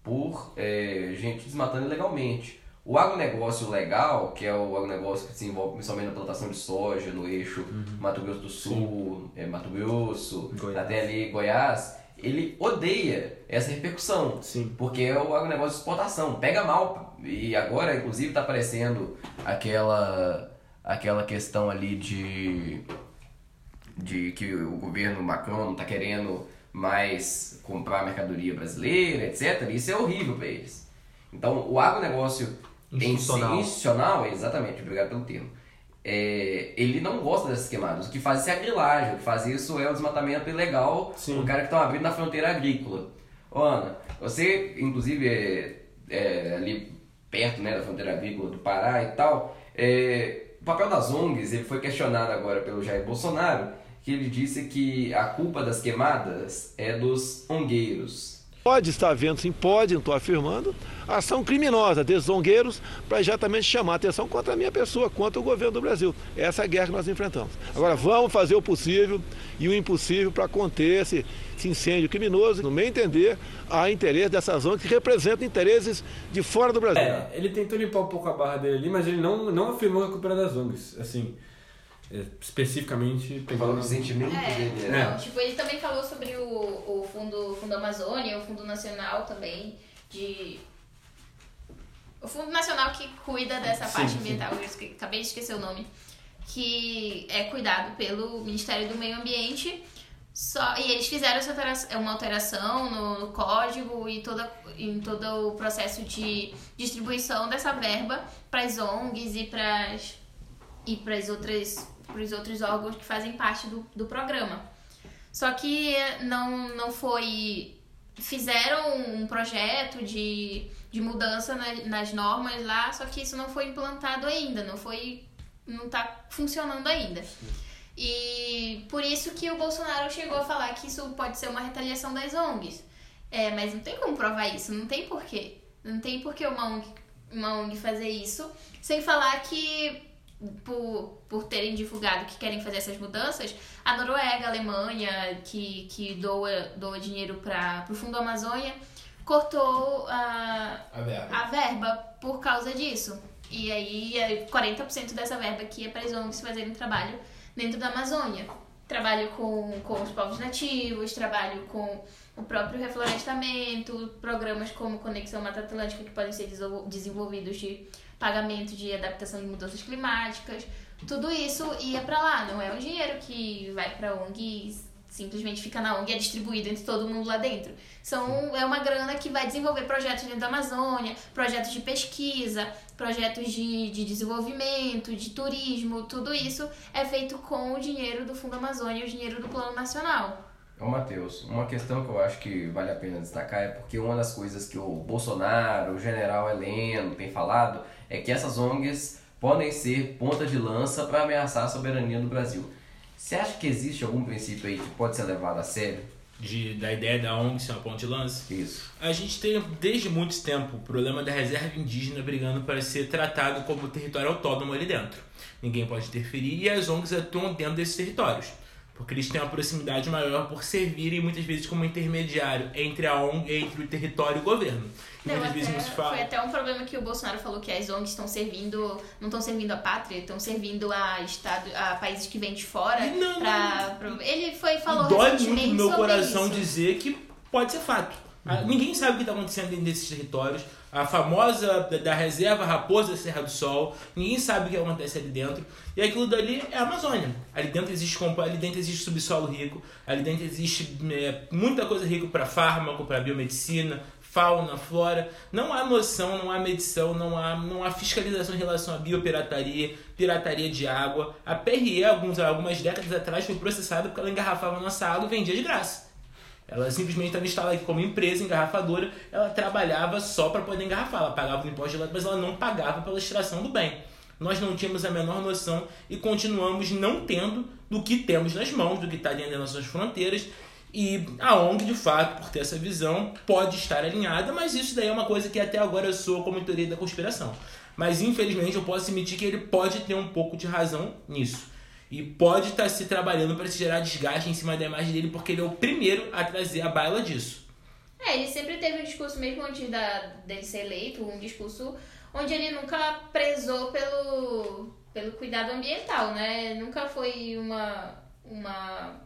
por é, gente desmatando ilegalmente. O agronegócio legal, que é o agronegócio que se envolve principalmente na plantação de soja no eixo uhum. Mato Grosso do Sul, é, Mato Grosso, Goiás. até ali Goiás, ele odeia essa repercussão. Sim. Porque é o agronegócio de exportação. Pega mal. E agora, inclusive, está aparecendo aquela, aquela questão ali de, de que o governo Macron está querendo mais comprar mercadoria brasileira, etc. Isso é horrível para eles. Então, o agronegócio institucional. Institucional, exatamente, obrigado pelo termo. É, ele não gosta dessas queimadas. O que faz isso é a grilagem, o que faz isso é o desmatamento ilegal Sim. do cara que está abrindo na fronteira agrícola. Ô Ana, você, inclusive, é, é, ali perto né, da fronteira agrícola do Pará e tal, É, o papel das ONGs ele foi questionado agora pelo Jair Bolsonaro, que ele disse que a culpa das queimadas é dos ongueiros. Pode estar havendo, sim, pode, não estou afirmando, ação criminosa desses zongueiros para exatamente chamar a atenção contra a minha pessoa, contra o governo do Brasil. Essa é a guerra que nós enfrentamos. Agora, vamos fazer o possível e o impossível para conter esse, esse incêndio criminoso. No meu entender, há interesse dessas ONGs que representam interesses de fora do Brasil. É, ele tentou limpar um pouco a barra dele ali, mas ele não, não afirmou a culpa das ONGs. Assim, especificamente Falando pegando... do sentimento É, dele. né? não, tipo, ele também falou sobre o, o fundo, fundo Amazônia, o Fundo Nacional também, de... O Fundo Nacional que cuida dessa Sim, parte sim. ambiental, eu esque- acabei de esquecer o nome, que é cuidado pelo Ministério do Meio Ambiente, só, e eles fizeram essa altera- uma alteração no, no código e toda, em todo o processo de distribuição dessa verba para as ONGs e para e para as outras para os outros órgãos que fazem parte do, do programa. Só que não, não foi. Fizeram um projeto de, de mudança na- nas normas lá, só que isso não foi implantado ainda, não foi. não tá funcionando ainda. E por isso que o Bolsonaro chegou a falar que isso pode ser uma retaliação das ONGs. É, mas não tem como provar isso, não tem porquê. Não tem porquê uma ONG, uma ONG fazer isso, sem falar que por, por terem divulgado que querem fazer essas mudanças, a Noruega, a Alemanha, que, que doa, doa dinheiro para o Fundo Amazônia, cortou a, A verba. a verba por causa disso. E aí, é 40% dessa verba que ia para as ONGs fazerem trabalho dentro da Amazônia. Trabalho com, com os povos nativos, trabalho com o próprio reflorestamento, programas como Conexão Mata Atlântica que podem ser desenvol- desenvolvidos de pagamento de adaptação de mudanças climáticas. Tudo isso ia para lá, não é um dinheiro que vai para ONG e simplesmente fica na ONG e é distribuído entre todo mundo lá dentro. São, é uma grana que vai desenvolver projetos dentro da Amazônia, projetos de pesquisa, projetos de, de desenvolvimento, de turismo, tudo isso é feito com o dinheiro do Fundo Amazônia e o dinheiro do Plano Nacional. Ô Matheus, uma questão que eu acho que vale a pena destacar é porque uma das coisas que o Bolsonaro, o general Heleno tem falado é que essas ONGs podem ser ponta de lança para ameaçar a soberania do Brasil. Você acha que existe algum princípio aí que pode ser levado a sério? De, da ideia da ONG ser uma ponte de lança. Isso. A gente tem desde muito tempo o problema da reserva indígena brigando para ser tratado como território autônomo ali dentro. Ninguém pode interferir e as ONGs atuam dentro desses territórios. Porque eles têm uma proximidade maior por servirem muitas vezes como intermediário entre a ONG, entre o território e o governo. Não, muitas até- vezes não se fala. Foi até um problema que o Bolsonaro falou que as ONGs estão servindo, não estão servindo a pátria, estão servindo a estado, a países que vêm de fora. Não, pra, pra- ele foi falou dói recentemente muito no meu sobre coração isso. dizer que pode ser fato. Ah, Ninguém sabe o que está acontecendo dentro desses territórios. A famosa da, reserva Raposa Serra do Sol, ninguém sabe o que acontece ali dentro. E aquilo dali é a Amazônia. Ali dentro existe ali dentro existe subsolo rico, ali dentro existe é, muita coisa rica para fármaco, para biomedicina, fauna, flora. Não há noção, não há medição, não há, não há fiscalização em relação à biopirataria, pirataria de água. A PRE, alguns, algumas décadas atrás, foi processada porque ela engarrafava nossa água e vendia de graça. Ela simplesmente estava instalada aqui como empresa engarrafadora, ela trabalhava só para poder engarrafar. Ela pagava o imposto de lado, mas ela não pagava pela extração do bem. Nós não tínhamos a menor noção e continuamos não tendo do que temos nas mãos, do que está dentro das nossas fronteiras. E a ONG, de fato, por ter essa visão, pode estar alinhada, mas isso daí é uma coisa que até agora eu sou como teoria da conspiração. Mas infelizmente eu posso admitir que ele pode ter um pouco de razão nisso. E pode estar se trabalhando para se gerar desgaste em cima da imagem dele, porque ele é o primeiro a trazer a baila disso. É, ele sempre teve um discurso, mesmo antes da, dele ser eleito, um discurso onde ele nunca prezou pelo, pelo cuidado ambiental, né? Nunca foi uma, uma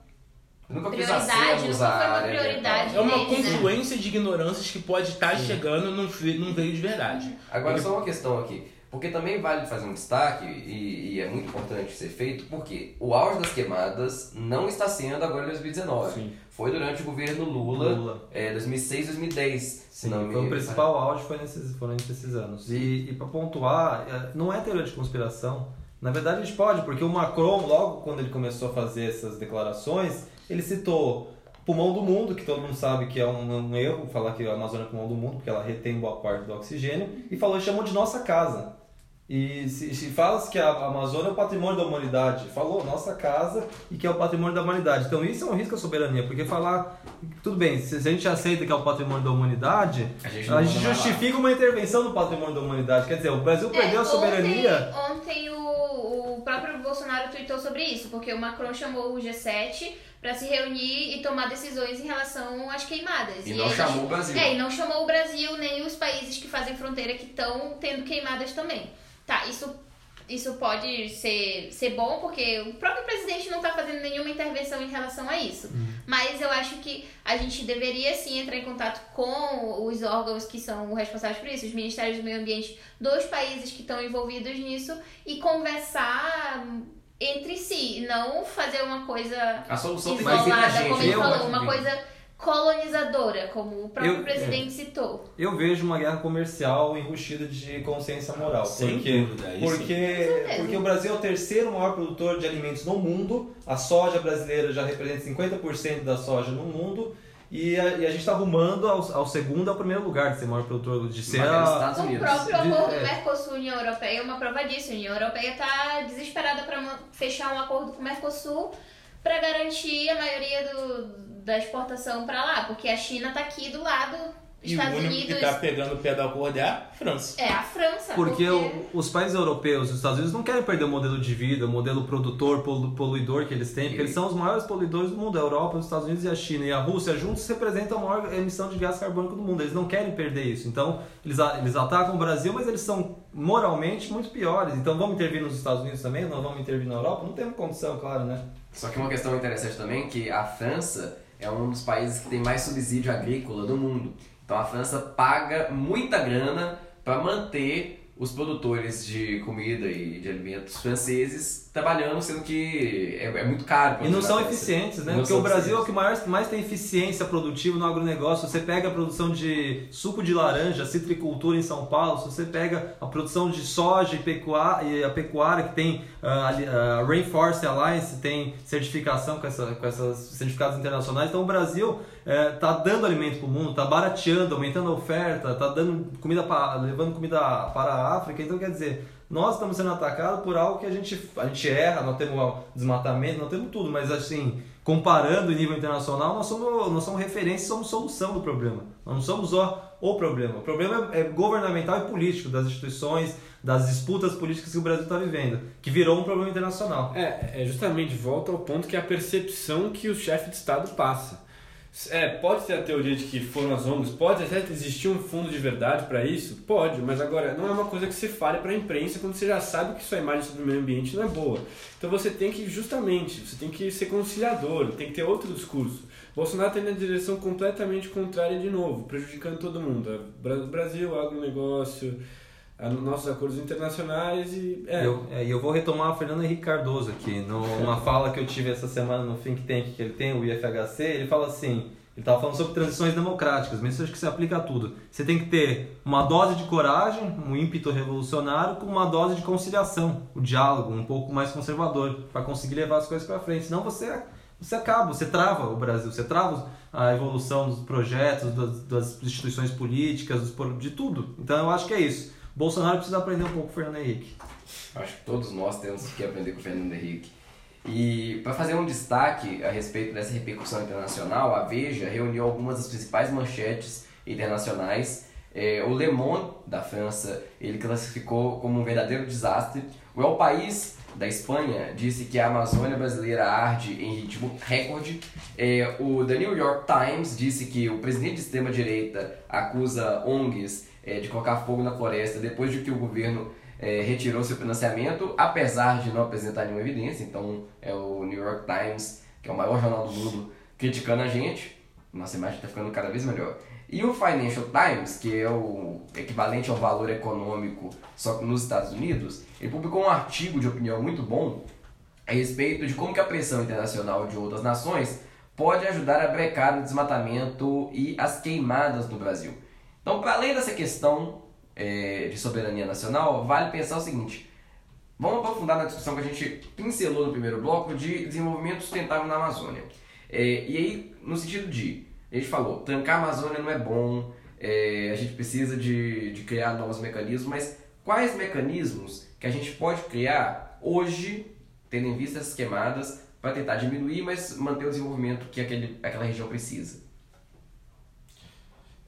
Nunca prioridade, nunca foi uma prioridade. É uma Dele, né? confluência de ignorâncias que pode estar chegando num, ve- num veio de verdade. Agora, só uma questão aqui. Porque também vale fazer um destaque, e, e é muito importante ser feito, porque o auge das queimadas não está sendo agora em 2019. Sim. Foi durante o governo Lula, Lula. É, 2006, 2010. Sim, não me foi o principal auge foi nesses, foram nesses anos. E, e para pontuar, é, não é teoria de conspiração. Na verdade, a gente pode, porque o Macron, logo quando ele começou a fazer essas declarações, ele citou pulmão do mundo, que todo mundo sabe que é um, um erro falar que a Amazônia é pulmão do mundo, porque ela retém boa parte do oxigênio, e falou chamou de nossa casa. E se, se fala que a Amazônia é o patrimônio da humanidade, falou nossa casa e que é o patrimônio da humanidade. Então isso é um risco à soberania, porque falar, tudo bem, se, a gente aceita que é o patrimônio da humanidade, A gente a não gente justifica uma intervenção no patrimônio da humanidade. Quer dizer, o Brasil perdeu É, a soberania. Ontem, ontem o, o próprio Bolsonaro tweetou sobre isso, porque o Macron chamou o G7 para se reunir e tomar decisões em relação às queimadas. E não eles- chamou o Brasil. É, e não chamou o Brasil nem os países que fazem fronteira que estão tendo queimadas também. Tá, isso, isso pode ser, ser bom porque o próprio presidente não está fazendo nenhuma intervenção em relação a isso. Mas eu acho que a gente deveria sim entrar em contato com os órgãos que são responsáveis por isso, os ministérios do meio ambiente dos países que estão envolvidos nisso e conversar entre si, não fazer uma coisa A solução isolada, como ele eu falou, uma coisa colonizadora, como o próprio Eu- presidente citou. Eu vejo uma guerra comercial enrustida de consciência moral. Sem porque, dúvida, isso. porque, porque o Brasil é o terceiro maior produtor de alimentos no mundo. A soja brasileira já representa 50% da soja no mundo. E a, e a gente está rumando ao, ao segundo ao primeiro lugar de ser maior produtor, de ser a, Estados O próprio De- acordo é. Mercosul-União Europeia é uma prova disso. A União Europeia está desesperada para fechar um acordo com o Mercosul para garantir a maioria do, da exportação para lá, porque a China está aqui do lado, E o Estados único Unidos que tá pegando o pé do acordo é a França. é a França. Porque o- os países europeus e os Estados Unidos não querem perder o modelo de vida, o modelo produtor, polu- poluidor que eles têm, porque eles são os maiores poluidores do mundo. A Europa, os Estados Unidos e a China e a Rússia juntos representam a maior emissão de gás carbônico do mundo. Eles não querem perder isso. Então, eles, eles atacam o Brasil, mas eles são moralmente muito piores. Então, vamos intervir nos Estados Unidos também? Não vamos intervir na Europa? Não temos condição, claro, né? Só que uma questão interessante também é que a França é um dos países que tem mais subsídio agrícola do mundo. Então a França paga muita grana para manter os produtores de comida e de alimentos franceses trabalhando, sendo que é, é muito caro. E não são eficientes, né? Não Porque o Brasil é o que mais, mais tem eficiência produtiva no agronegócio. Você pega a produção de suco de laranja, citricultura em São Paulo, se você pega a produção de soja e, pecuária, e a pecuária que tem ah, ali, a Rainforest Alliance, tem certificação com, essa, com esses certificados internacionais. Então o Brasil está dando alimento para o mundo, está barateando, aumentando a oferta, está dando comida pra, levando comida para a África. Então quer dizer, nós estamos sendo atacados por algo que a gente, a gente erra, nós temos desmatamento, nós temos tudo, mas assim, comparando em nível internacional, nós somos, nós somos referência somos solução do problema. Nós não somos só o problema. O problema é, é governamental e político, das instituições, das disputas políticas que o Brasil está vivendo, que virou um problema internacional. É, é justamente, volta ao ponto que é a percepção que o chefe de Estado passa. É, pode ter a teoria de que foram as ONGs, pode até existir um fundo de verdade para isso? Pode, mas agora não é uma coisa que você fale para a imprensa quando você já sabe que sua imagem sobre o meio ambiente não é boa. Então você tem que, justamente, você tem que ser conciliador, tem que ter outro discurso. Bolsonaro está indo na direção completamente contrária de novo, prejudicando todo mundo. Bra- Brasil, agronegócio, a- nossos acordos internacionais e... É, E eu, é, eu vou retomar o Fernando Henrique Cardoso aqui, numa fala que eu tive essa semana no think tank que ele tem, o IFHC, ele fala assim, ele estava falando sobre transições democráticas, mas isso acho que se aplica a tudo. Você tem que ter uma dose de coragem, um ímpeto revolucionário, com uma dose de conciliação, o diálogo um pouco mais conservador, para conseguir levar as coisas para frente. Senão você, você acaba, você trava o Brasil, você trava a evolução dos projetos, das, das instituições políticas, dos de tudo. Então eu acho que é isso. Bolsonaro precisa aprender um pouco com o Fernando Henrique. Acho que todos nós temos que aprender com o Fernando Henrique. E para fazer um destaque a respeito dessa repercussão internacional, a Veja reuniu algumas das principais manchetes internacionais. É, o Le Monde, da França, ele classificou como um verdadeiro desastre. O El País, da Espanha, disse que a Amazônia brasileira arde em ritmo recorde. É, o The New York Times disse que o presidente de extrema-direita acusa ONGs é, de colocar fogo na floresta depois de que o governo é, retirou seu financiamento, apesar de não apresentar nenhuma evidência. Então, é o New York Times, que é o maior jornal do mundo, criticando a gente. Nossa imagem está ficando cada vez melhor. E o Financial Times, que é o equivalente ao valor econômico só que nos Estados Unidos, ele publicou um artigo de opinião muito bom a respeito de como que a pressão internacional de outras nações pode ajudar a brecar o desmatamento e as queimadas no Brasil. Então, para além dessa questão é, de soberania nacional, vale pensar o seguinte: vamos aprofundar na discussão que a gente pincelou no primeiro bloco de desenvolvimento sustentável na Amazônia. É, e aí, no sentido de, a gente falou, trancar a Amazônia não é bom, é, a gente precisa de, de criar novos mecanismos, mas quais mecanismos que a gente pode criar hoje, tendo em vista essas queimadas, para tentar diminuir, mas manter o desenvolvimento que aquele, aquela região precisa?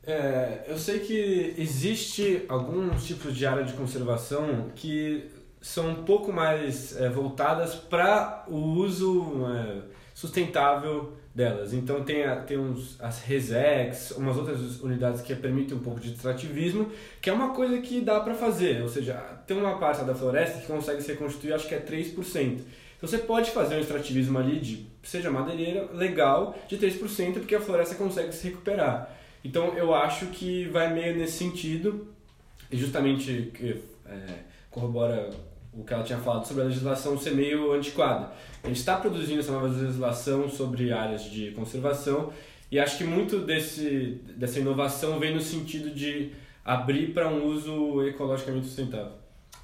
É, eu sei que existe alguns tipos de área de conservação que são um pouco mais é, voltadas para o uso é, sustentável delas. Então tem, a, tem uns, as Resex, umas outras unidades que permitem um pouco de extrativismo, que é uma coisa que dá para fazer. Ou seja, tem uma parte da floresta que consegue ser constituída, acho que é 3%. Então você pode fazer um extrativismo ali de, seja madeireira, legal, de 3%, porque a floresta consegue se recuperar. Então eu acho que vai meio nesse sentido, e justamente que é, corrobora o que ela tinha falado sobre a legislação ser meio antiquada. A gente está produzindo essa nova legislação sobre áreas de conservação e acho que muito desse, dessa inovação vem no sentido de abrir para um uso ecologicamente sustentável.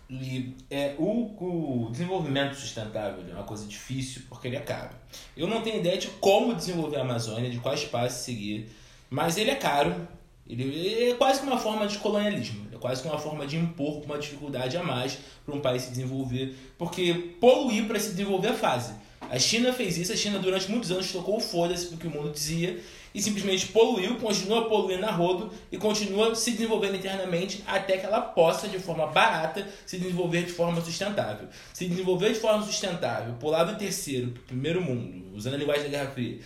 E, é, o, o desenvolvimento sustentável é uma coisa difícil porque ele é caro. Eu não tenho ideia de como desenvolver a Amazônia, de quais passos seguir, mas ele é caro. Ele, é quase que uma forma de colonialismo, é quase que uma forma de impor uma dificuldade a mais para um país se desenvolver, porque poluir para se desenvolver é fase. A China fez isso, a China durante muitos anos tocou o foda-se porque o mundo dizia e simplesmente poluiu, continua poluindo a rodo e continua se desenvolvendo internamente até que ela possa, de forma barata, se desenvolver de forma sustentável. Se desenvolver de forma sustentável, pular do terceiro o primeiro mundo, usando a linguagem da Guerra Fria,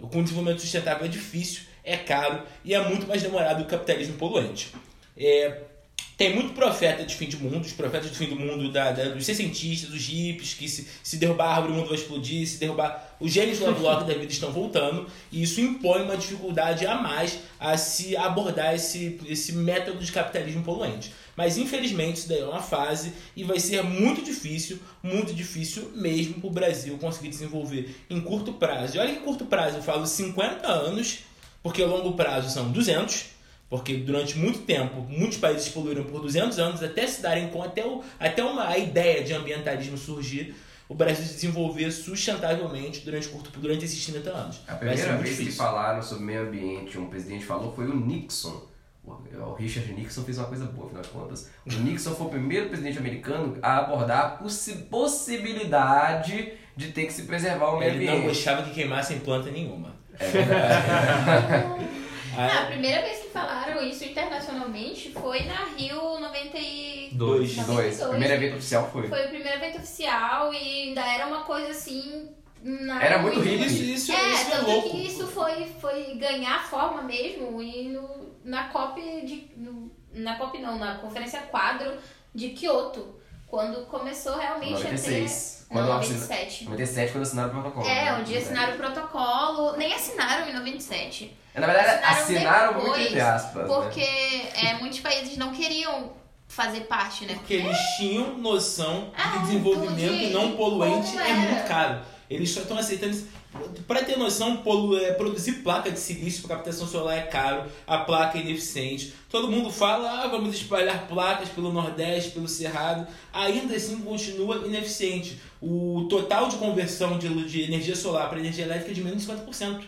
com desenvolvimento sustentável é difícil, é caro e é muito mais demorado que o capitalismo poluente. É, tem muito profeta de fim de mundo, os profetas de fim do mundo, da, da, dos cientistas, dos hippies, que se, se derrubar a árvore o mundo vai explodir, se derrubar. Os gênios do Lovelock da vida estão voltando, e isso impõe uma dificuldade a mais a se abordar esse, esse método de capitalismo poluente. Mas infelizmente isso daí é uma fase e vai ser muito difícil, muito difícil mesmo para o Brasil conseguir desenvolver em curto prazo. E olha que curto prazo, eu falo 50 anos, porque a longo prazo são 200 porque durante muito tempo, muitos países poluíram por 200 anos até se darem conta, até, o, até uma, a ideia de ambientalismo surgir, o Brasil se desenvolver sustentavelmente durante, curto, durante esses 30 anos. A primeira vez difícil. que falaram sobre meio ambiente, um presidente falou, foi o Nixon. O Richard Nixon fez uma coisa boa, afinal de contas. O Nixon foi o primeiro presidente americano a abordar a possibilidade de ter que se preservar o meio Ele ambiente. Ele não gostava que queimassem planta nenhuma. É verdade. Ah, a primeira vez que falaram isso internacionalmente foi na Rio 92. Dois. Dois. O primeiro evento oficial foi. Foi o primeiro evento oficial e ainda era uma coisa assim. Na era muito hippie. Isso, isso, é, isso é tanto louco. que isso foi, foi ganhar forma mesmo e no, na COP de. No, na COP não, na Conferência Quadro de Kyoto. Quando começou realmente 96. a ter. Quando não, assina- 97. 97 quando assinaram o protocolo. É, né? onde assinaram o protocolo. Nem assinaram em 97. Na verdade, assinaram assinaram muito depois, entre aspas. Porque Né? é, muitos países não queriam fazer parte, né? Porque eles tinham noção de Ah, que desenvolvimento de- não de poluente é muito caro. Eles só estão aceitando isso. Para ter noção, é, produzir placa de silício para captação solar é caro, a placa é ineficiente. Todo mundo fala, ah, vamos espalhar placas pelo Nordeste, pelo Cerrado. Ainda assim continua ineficiente. O total de conversão de, energia solar para energia elétrica é de menos de 50%.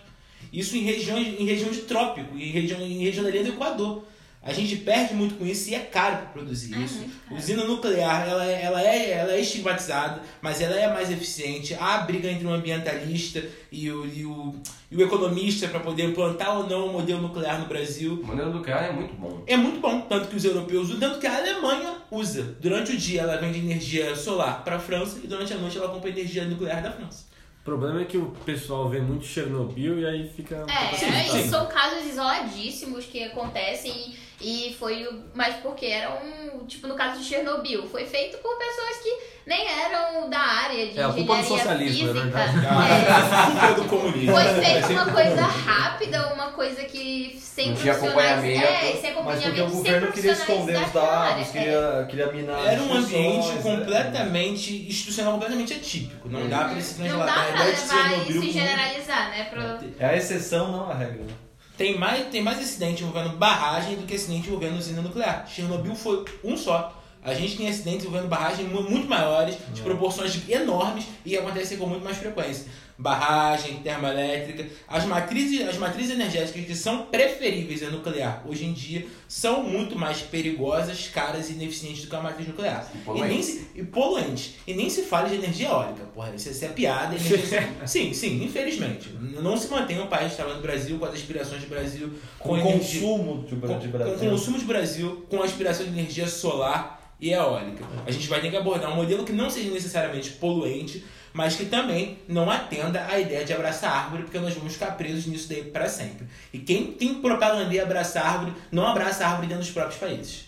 Isso em regiões em região de trópico, em região, em região da linha do Equador. A gente perde muito com isso e é caro para produzir É isso. Usina nuclear, ela, é- ela, é, ela é estigmatizada, mas ela é mais eficiente. Há briga entre o ambientalista e o, e o, e o economista para poder implantar ou não o modelo nuclear no Brasil. O modelo nuclear é muito bom. É muito bom, tanto que os europeus usam, tanto que a Alemanha usa. Durante o dia ela vende energia solar para a França e durante a noite ela compra energia nuclear da França. O problema é que o pessoal vê muito Chernobyl e aí fica. É, e são casos isoladíssimos que acontecem e, foi. o- Mas porque era um. Tipo, no caso de Chernobyl, foi feito por pessoas que nem eram da área de É, a culpa do engenharia socialismo, é física. verdade. Ah, culpa do comunismo. Foi É feita uma coisa rápida, uma coisa que sem Não tinha profissionais. acompanhamento. É, sem Mas porque acompanhamento, o sem governo queria profissionais esconder os dados. É. queria, queria minar Era um ambiente né? completamente institucional, completamente atípico. Não dá pra se Não dá pra levar isso e generalizar, né? Pro... É a exceção, não a regra. Tem mais, tem mais acidente envolvendo barragem do que acidente envolvendo usina nuclear. Chernobyl foi um só. A gente tem acidentes envolvendo barragens mu- muito maiores, de proporções enormes e acontecem com muito mais frequência. Barragem, termoelétrica. As matrizes, as matrizes energéticas que são preferíveis a nuclear hoje em dia são muito mais perigosas, caras e ineficientes do que a matriz nuclear. E E, poluentes. nem se, e poluentes. E nem se fala de energia eólica. Porra, isso, isso é piada. Energia... sim, sim, infelizmente. Não se mantém um país tamanho do Brasil com as aspirações do Brasil Com energia- consumo de, com, de com Brasil. consumo de Brasil, com aspiração de energia solar e eólica. A gente vai ter que abordar um modelo que não seja necessariamente poluente, mas que também não atenda à ideia de abraçar árvore, porque nós vamos ficar presos nisso daí para sempre. E quem tem propagandeia abraçar árvore, não abraça árvore dentro dos próprios países.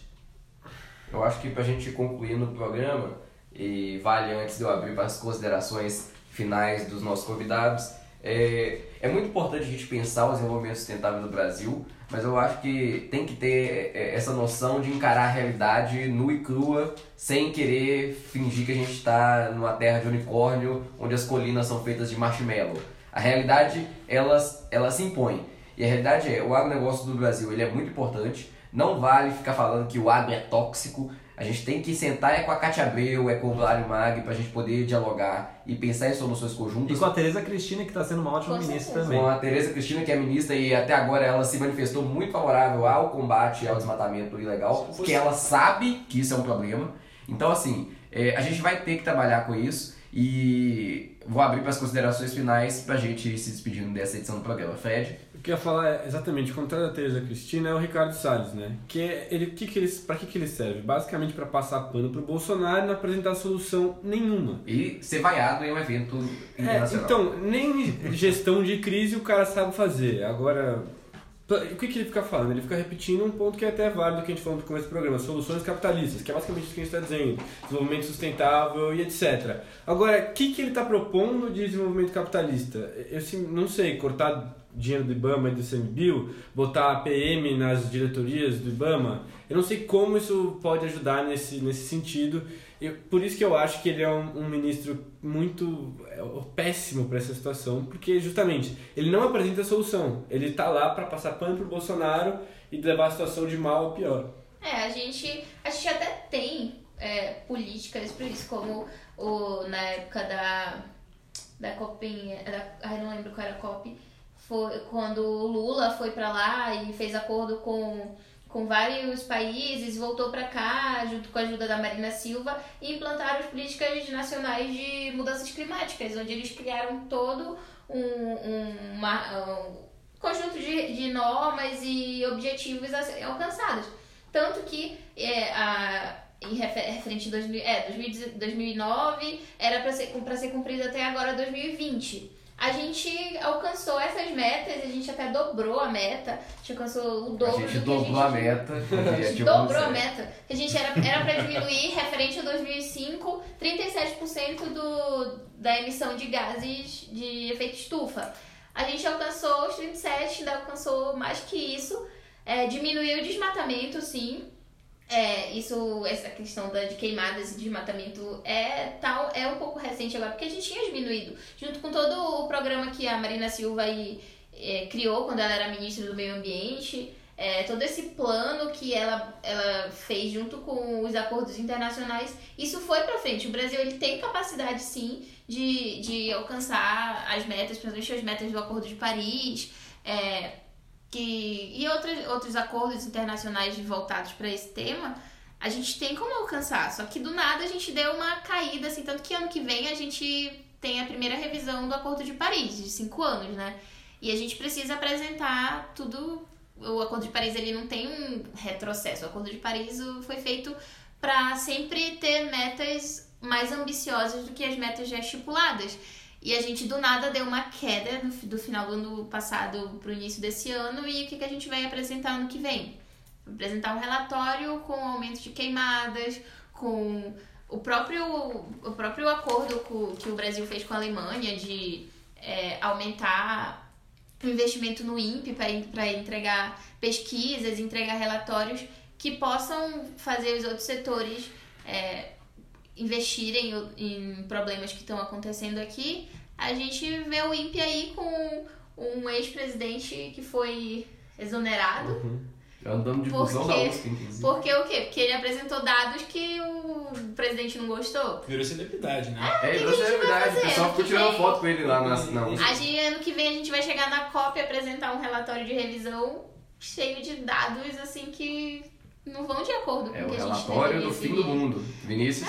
Eu acho que pra gente concluir no programa, e vale antes de eu abrir para as considerações finais dos nossos convidados, é, é muito importante a gente pensar o desenvolvimento sustentável do Brasil, mas eu acho que tem que ter é, essa noção de encarar a realidade nua e crua, sem querer fingir que a gente está numa terra de unicórnio, onde as colinas são feitas de marshmallow. A realidade, elas, ela se impõe. E a realidade é, o agronegócio do Brasil ele é muito importante, não vale ficar falando que o agro é tóxico. A gente tem que sentar é com a Cátia Abreu, é com o Vlário Mag, pra gente poder dialogar e pensar em soluções E conjuntas. com a Tereza Cristina, que está sendo uma ótima Com ministra certeza. também. Com a Tereza Cristina, que é ministra, e até agora ela se manifestou muito favorável ao combate ao desmatamento ilegal, porque ela sabe que isso é um problema. Então, assim, é, a gente vai ter que trabalhar com isso e vou abrir para as considerações finais pra gente ir se despedindo dessa edição do programa. Fred? O que eu ia falar é exatamente o contrário da Teresa Cristina é o Ricardo Salles, né? Que é, ele, que que ele, pra que, que ele serve? Basicamente para passar pano pro Bolsonaro e não apresentar solução nenhuma. E ser vaiado em um evento É, internacional. então, nem gestão de crise o cara sabe fazer. Agora, o que, que ele fica falando? Ele fica repetindo um ponto que é até válido que a gente falou no começo do programa, soluções capitalistas, que é basicamente isso que a gente está dizendo, desenvolvimento sustentável e etc. Agora, o que, que ele está propondo de desenvolvimento capitalista? Eu não sei, cortar dinheiro do IBAMA e do CMBio, botar PM nas diretorias do IBAMA, eu não sei como isso pode ajudar nesse, nesse sentido. Eu, por isso que eu acho que ele é um, um ministro muito é, péssimo para essa situação, porque justamente ele não apresenta solução. Ele tá lá para passar pano pro Bolsonaro e levar a situação de mal a pior. É, a gente, a gente até tem é, políticas para isso, como o, na época da, da copinha, da, ai não lembro qual era a COP, foi quando o Lula foi para lá e fez acordo com, com vários países, voltou para cá junto com a ajuda da Marina Silva e implantaram as políticas nacionais de mudanças climáticas, onde eles criaram todo um, um, uma- um conjunto de, de normas e objetivos alcançados. Tanto que é, a, em refer- referente a 2000, é, 2010 2009 era para ser, ser cumprido até agora 2020. A gente alcançou essas metas, a gente até dobrou a meta, a gente alcançou o A dobro gente do que a dobrou a gente meta. a é gente tipo dobrou a meta. A gente era, era pra diminuir, referente a 2005, 37% do, da emissão de gases de efeito estufa. A gente alcançou os 37, ainda alcançou mais que isso. É, diminuiu o desmatamento, sim. É, isso, essa questão da, de queimadas e desmatamento é, tal, é um pouco recente agora, porque a gente tinha diminuído. Junto com todo o programa que a Marina Silva aí, é, criou quando ela era ministra do Meio Ambiente, é, todo esse plano que ela, ela fez junto com os acordos internacionais, isso foi pra frente. O Brasil ele tem capacidade sim de, de alcançar as metas, principalmente as metas do Acordo de Paris, é, que, e outros, outros acordos internacionais voltados para esse tema. A gente tem como alcançar, só que do nada a gente deu uma caída, assim, tanto que ano que vem a gente tem a primeira revisão do Acordo de Paris, de cinco anos, né? E a gente precisa apresentar tudo. O Acordo de Paris ele não tem um retrocesso. O Acordo de Paris foi feito para sempre ter metas mais ambiciosas do que as metas já estipuladas. E a gente do nada deu uma queda do final do ano passado para o início desse ano. E o que, que a gente vai apresentar ano que vem? Apresentar um relatório com aumento de queimadas, com o próprio, o próprio acordo co- que o Brasil fez com a Alemanha de é, aumentar o investimento no INPE para entregar pesquisas, entregar relatórios que possam fazer os outros setores é, investirem em problemas que estão acontecendo aqui. A gente vê o INPE aí com um ex-presidente que foi exonerado. Andando de busão da Porque- USP, inclusive. Porque o quê? Porque ele apresentou dados que o presidente não gostou. Virou celebridade, né? É, que isso a é gente vai verdade. O pessoal ficou tirando vem- foto com ele lá na, na USP. A gente, ano que vem a gente vai chegar na COP e apresentar um relatório de revisão cheio de dados assim que não vão de acordo com É o o que a gente relatório deveria do fim do mundo. Vinícius?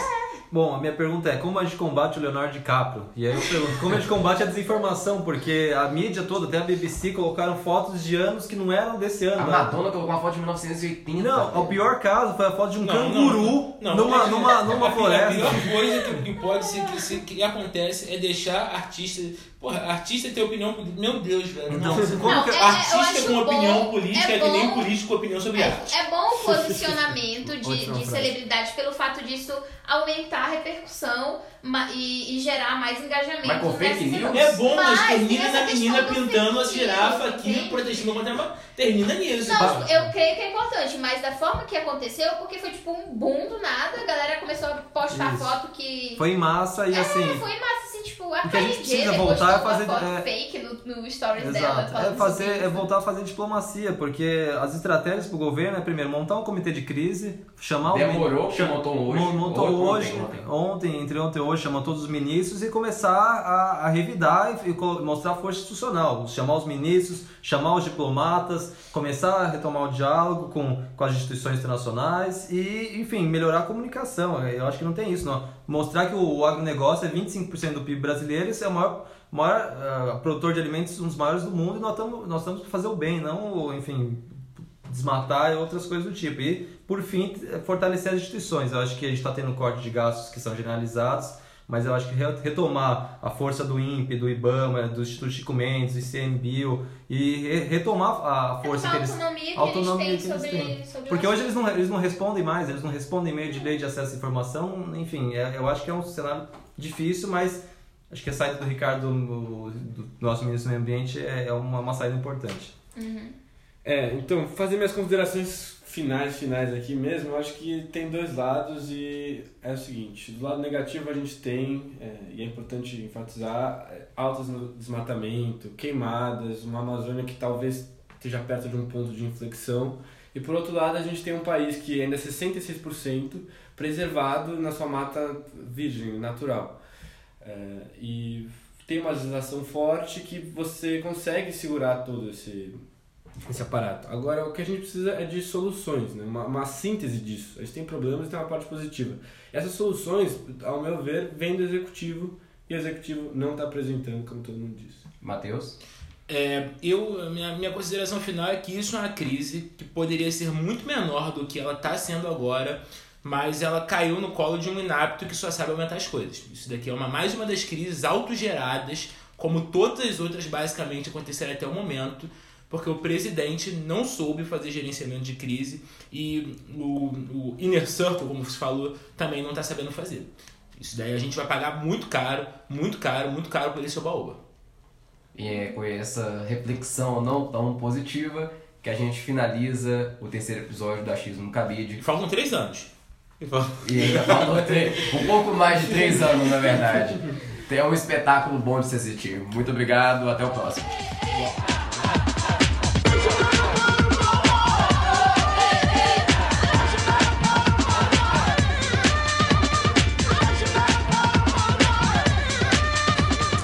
Bom, a minha pergunta é como a gente combate o Leonardo DiCaprio? E aí eu pergunto, como a gente combate a desinformação? Porque a mídia toda, até a BBC, colocaram fotos de anos que não eram desse ano. A né? Madonna colocou uma foto de 1980. Não, o pior caso foi a foto de um Não, canguru não, não. numa, Não, numa, numa a, floresta. A pior coisa que, que pode ser que, se- que acontece é deixar artista. Porra, artista ter opinião. Meu Deus, velho. Então, não. como Não, que- é- eu Artista com opinião bom- política é é, que nem bom- político com opinião sobre arte. É, é bom o posicionamento de, de celebridades pelo fato disso aumentar a repercussão e, e gerar mais engajamento. Mas com fake news? É bom, mas, Mas tem termina na menina do pintando a girafa aqui, entende? protegendo contra a Termina nisso. Não, tipo, eu creio que é importante, mas da forma que aconteceu, porque foi tipo um boom do nada, a galera começou a postar Isso. foto que. Foi em massa e É, assim. foi massa, assim, tipo, a a gente precisa Jenner voltar é uma fazer- foto é- fake no, no stories dela. Exato. falando É, fazer, é voltar a fazer diplomacia, porque as estratégias pro governo é primeiro montar um comitê de crise, chamar o Demorou, montou hoje. Mon- Montou Hoje, hoje, ontem, ontem, entre ontem e hoje, chamou todos os ministros e começar a, a revidar e, e mostrar a força institucional. Chamar os ministros, chamar os diplomatas, começar a retomar o diálogo com, com as instituições internacionais e, enfim, melhorar a comunicação. Eu acho que não tem isso, não. Mostrar que o, agronegócio é 25% do PIB brasileiro, isso é o maior, maior ah, produtor de alimentos, um dos maiores do mundo, e nós estamos nós estamos para fazer o bem, não, enfim, desmatar e outras coisas do tipo. E, por fim, fortalecer as instituições. Eu acho que a gente está tendo corte de gastos que são generalizados, mas eu acho que re- retomar a força do INPE, do IBAMA, do Instituto Chico Mendes, do ICMBio e re- retomar a força que eles... autonomia que autonomia eles que eles têm. sobre Porque hoje eles não, eles não respondem mais, eles não respondem meio de lei de acesso à informação, enfim, é- eu acho que é um cenário difícil, mas acho que a saída do Ricardo, do, do nosso ministro do Meio Ambiente, é é uma, uma saída importante. É, então, fazer minhas considerações finais, finais aqui mesmo, eu acho que tem dois lados e é o seguinte, do lado negativo a gente tem, é, e é importante enfatizar, é, altas no desmatamento, queimadas, uma Amazônia que talvez esteja perto de um ponto de inflexão, e por outro lado a gente tem um país que ainda é 66% preservado na sua mata virgem, natural. É, e tem uma legislação forte que você consegue segurar todo esse, esse aparato. Agora, o que a gente precisa é de soluções, né? uma, uma síntese disso. A gente tem problemas e tem uma parte positiva. Essas soluções, ao meu ver, vêm do executivo e o executivo não está apresentando, como todo mundo disse. Matheus? É, eu, minha, minha consideração final é que isso é uma crise que poderia ser muito menor do que ela está sendo agora, mas ela caiu no colo de um inapto que só sabe aumentar as coisas. Isso daqui é uma, mais uma das crises autogeradas, como todas as outras basicamente aconteceram até o momento, porque o presidente não soube fazer gerenciamento de crise e o, o inner circle, como você falou, também não está sabendo fazer. Isso daí a gente vai pagar muito caro, muito caro, muito caro por esse oba-oba. E é com essa reflexão não tão positiva que a gente finaliza o terceiro episódio da X no Cabide. Faltam três anos. E faltam- E ainda faltam três- um pouco mais de três anos, na verdade. É um espetáculo bom de se assistir. Muito obrigado, até o próximo.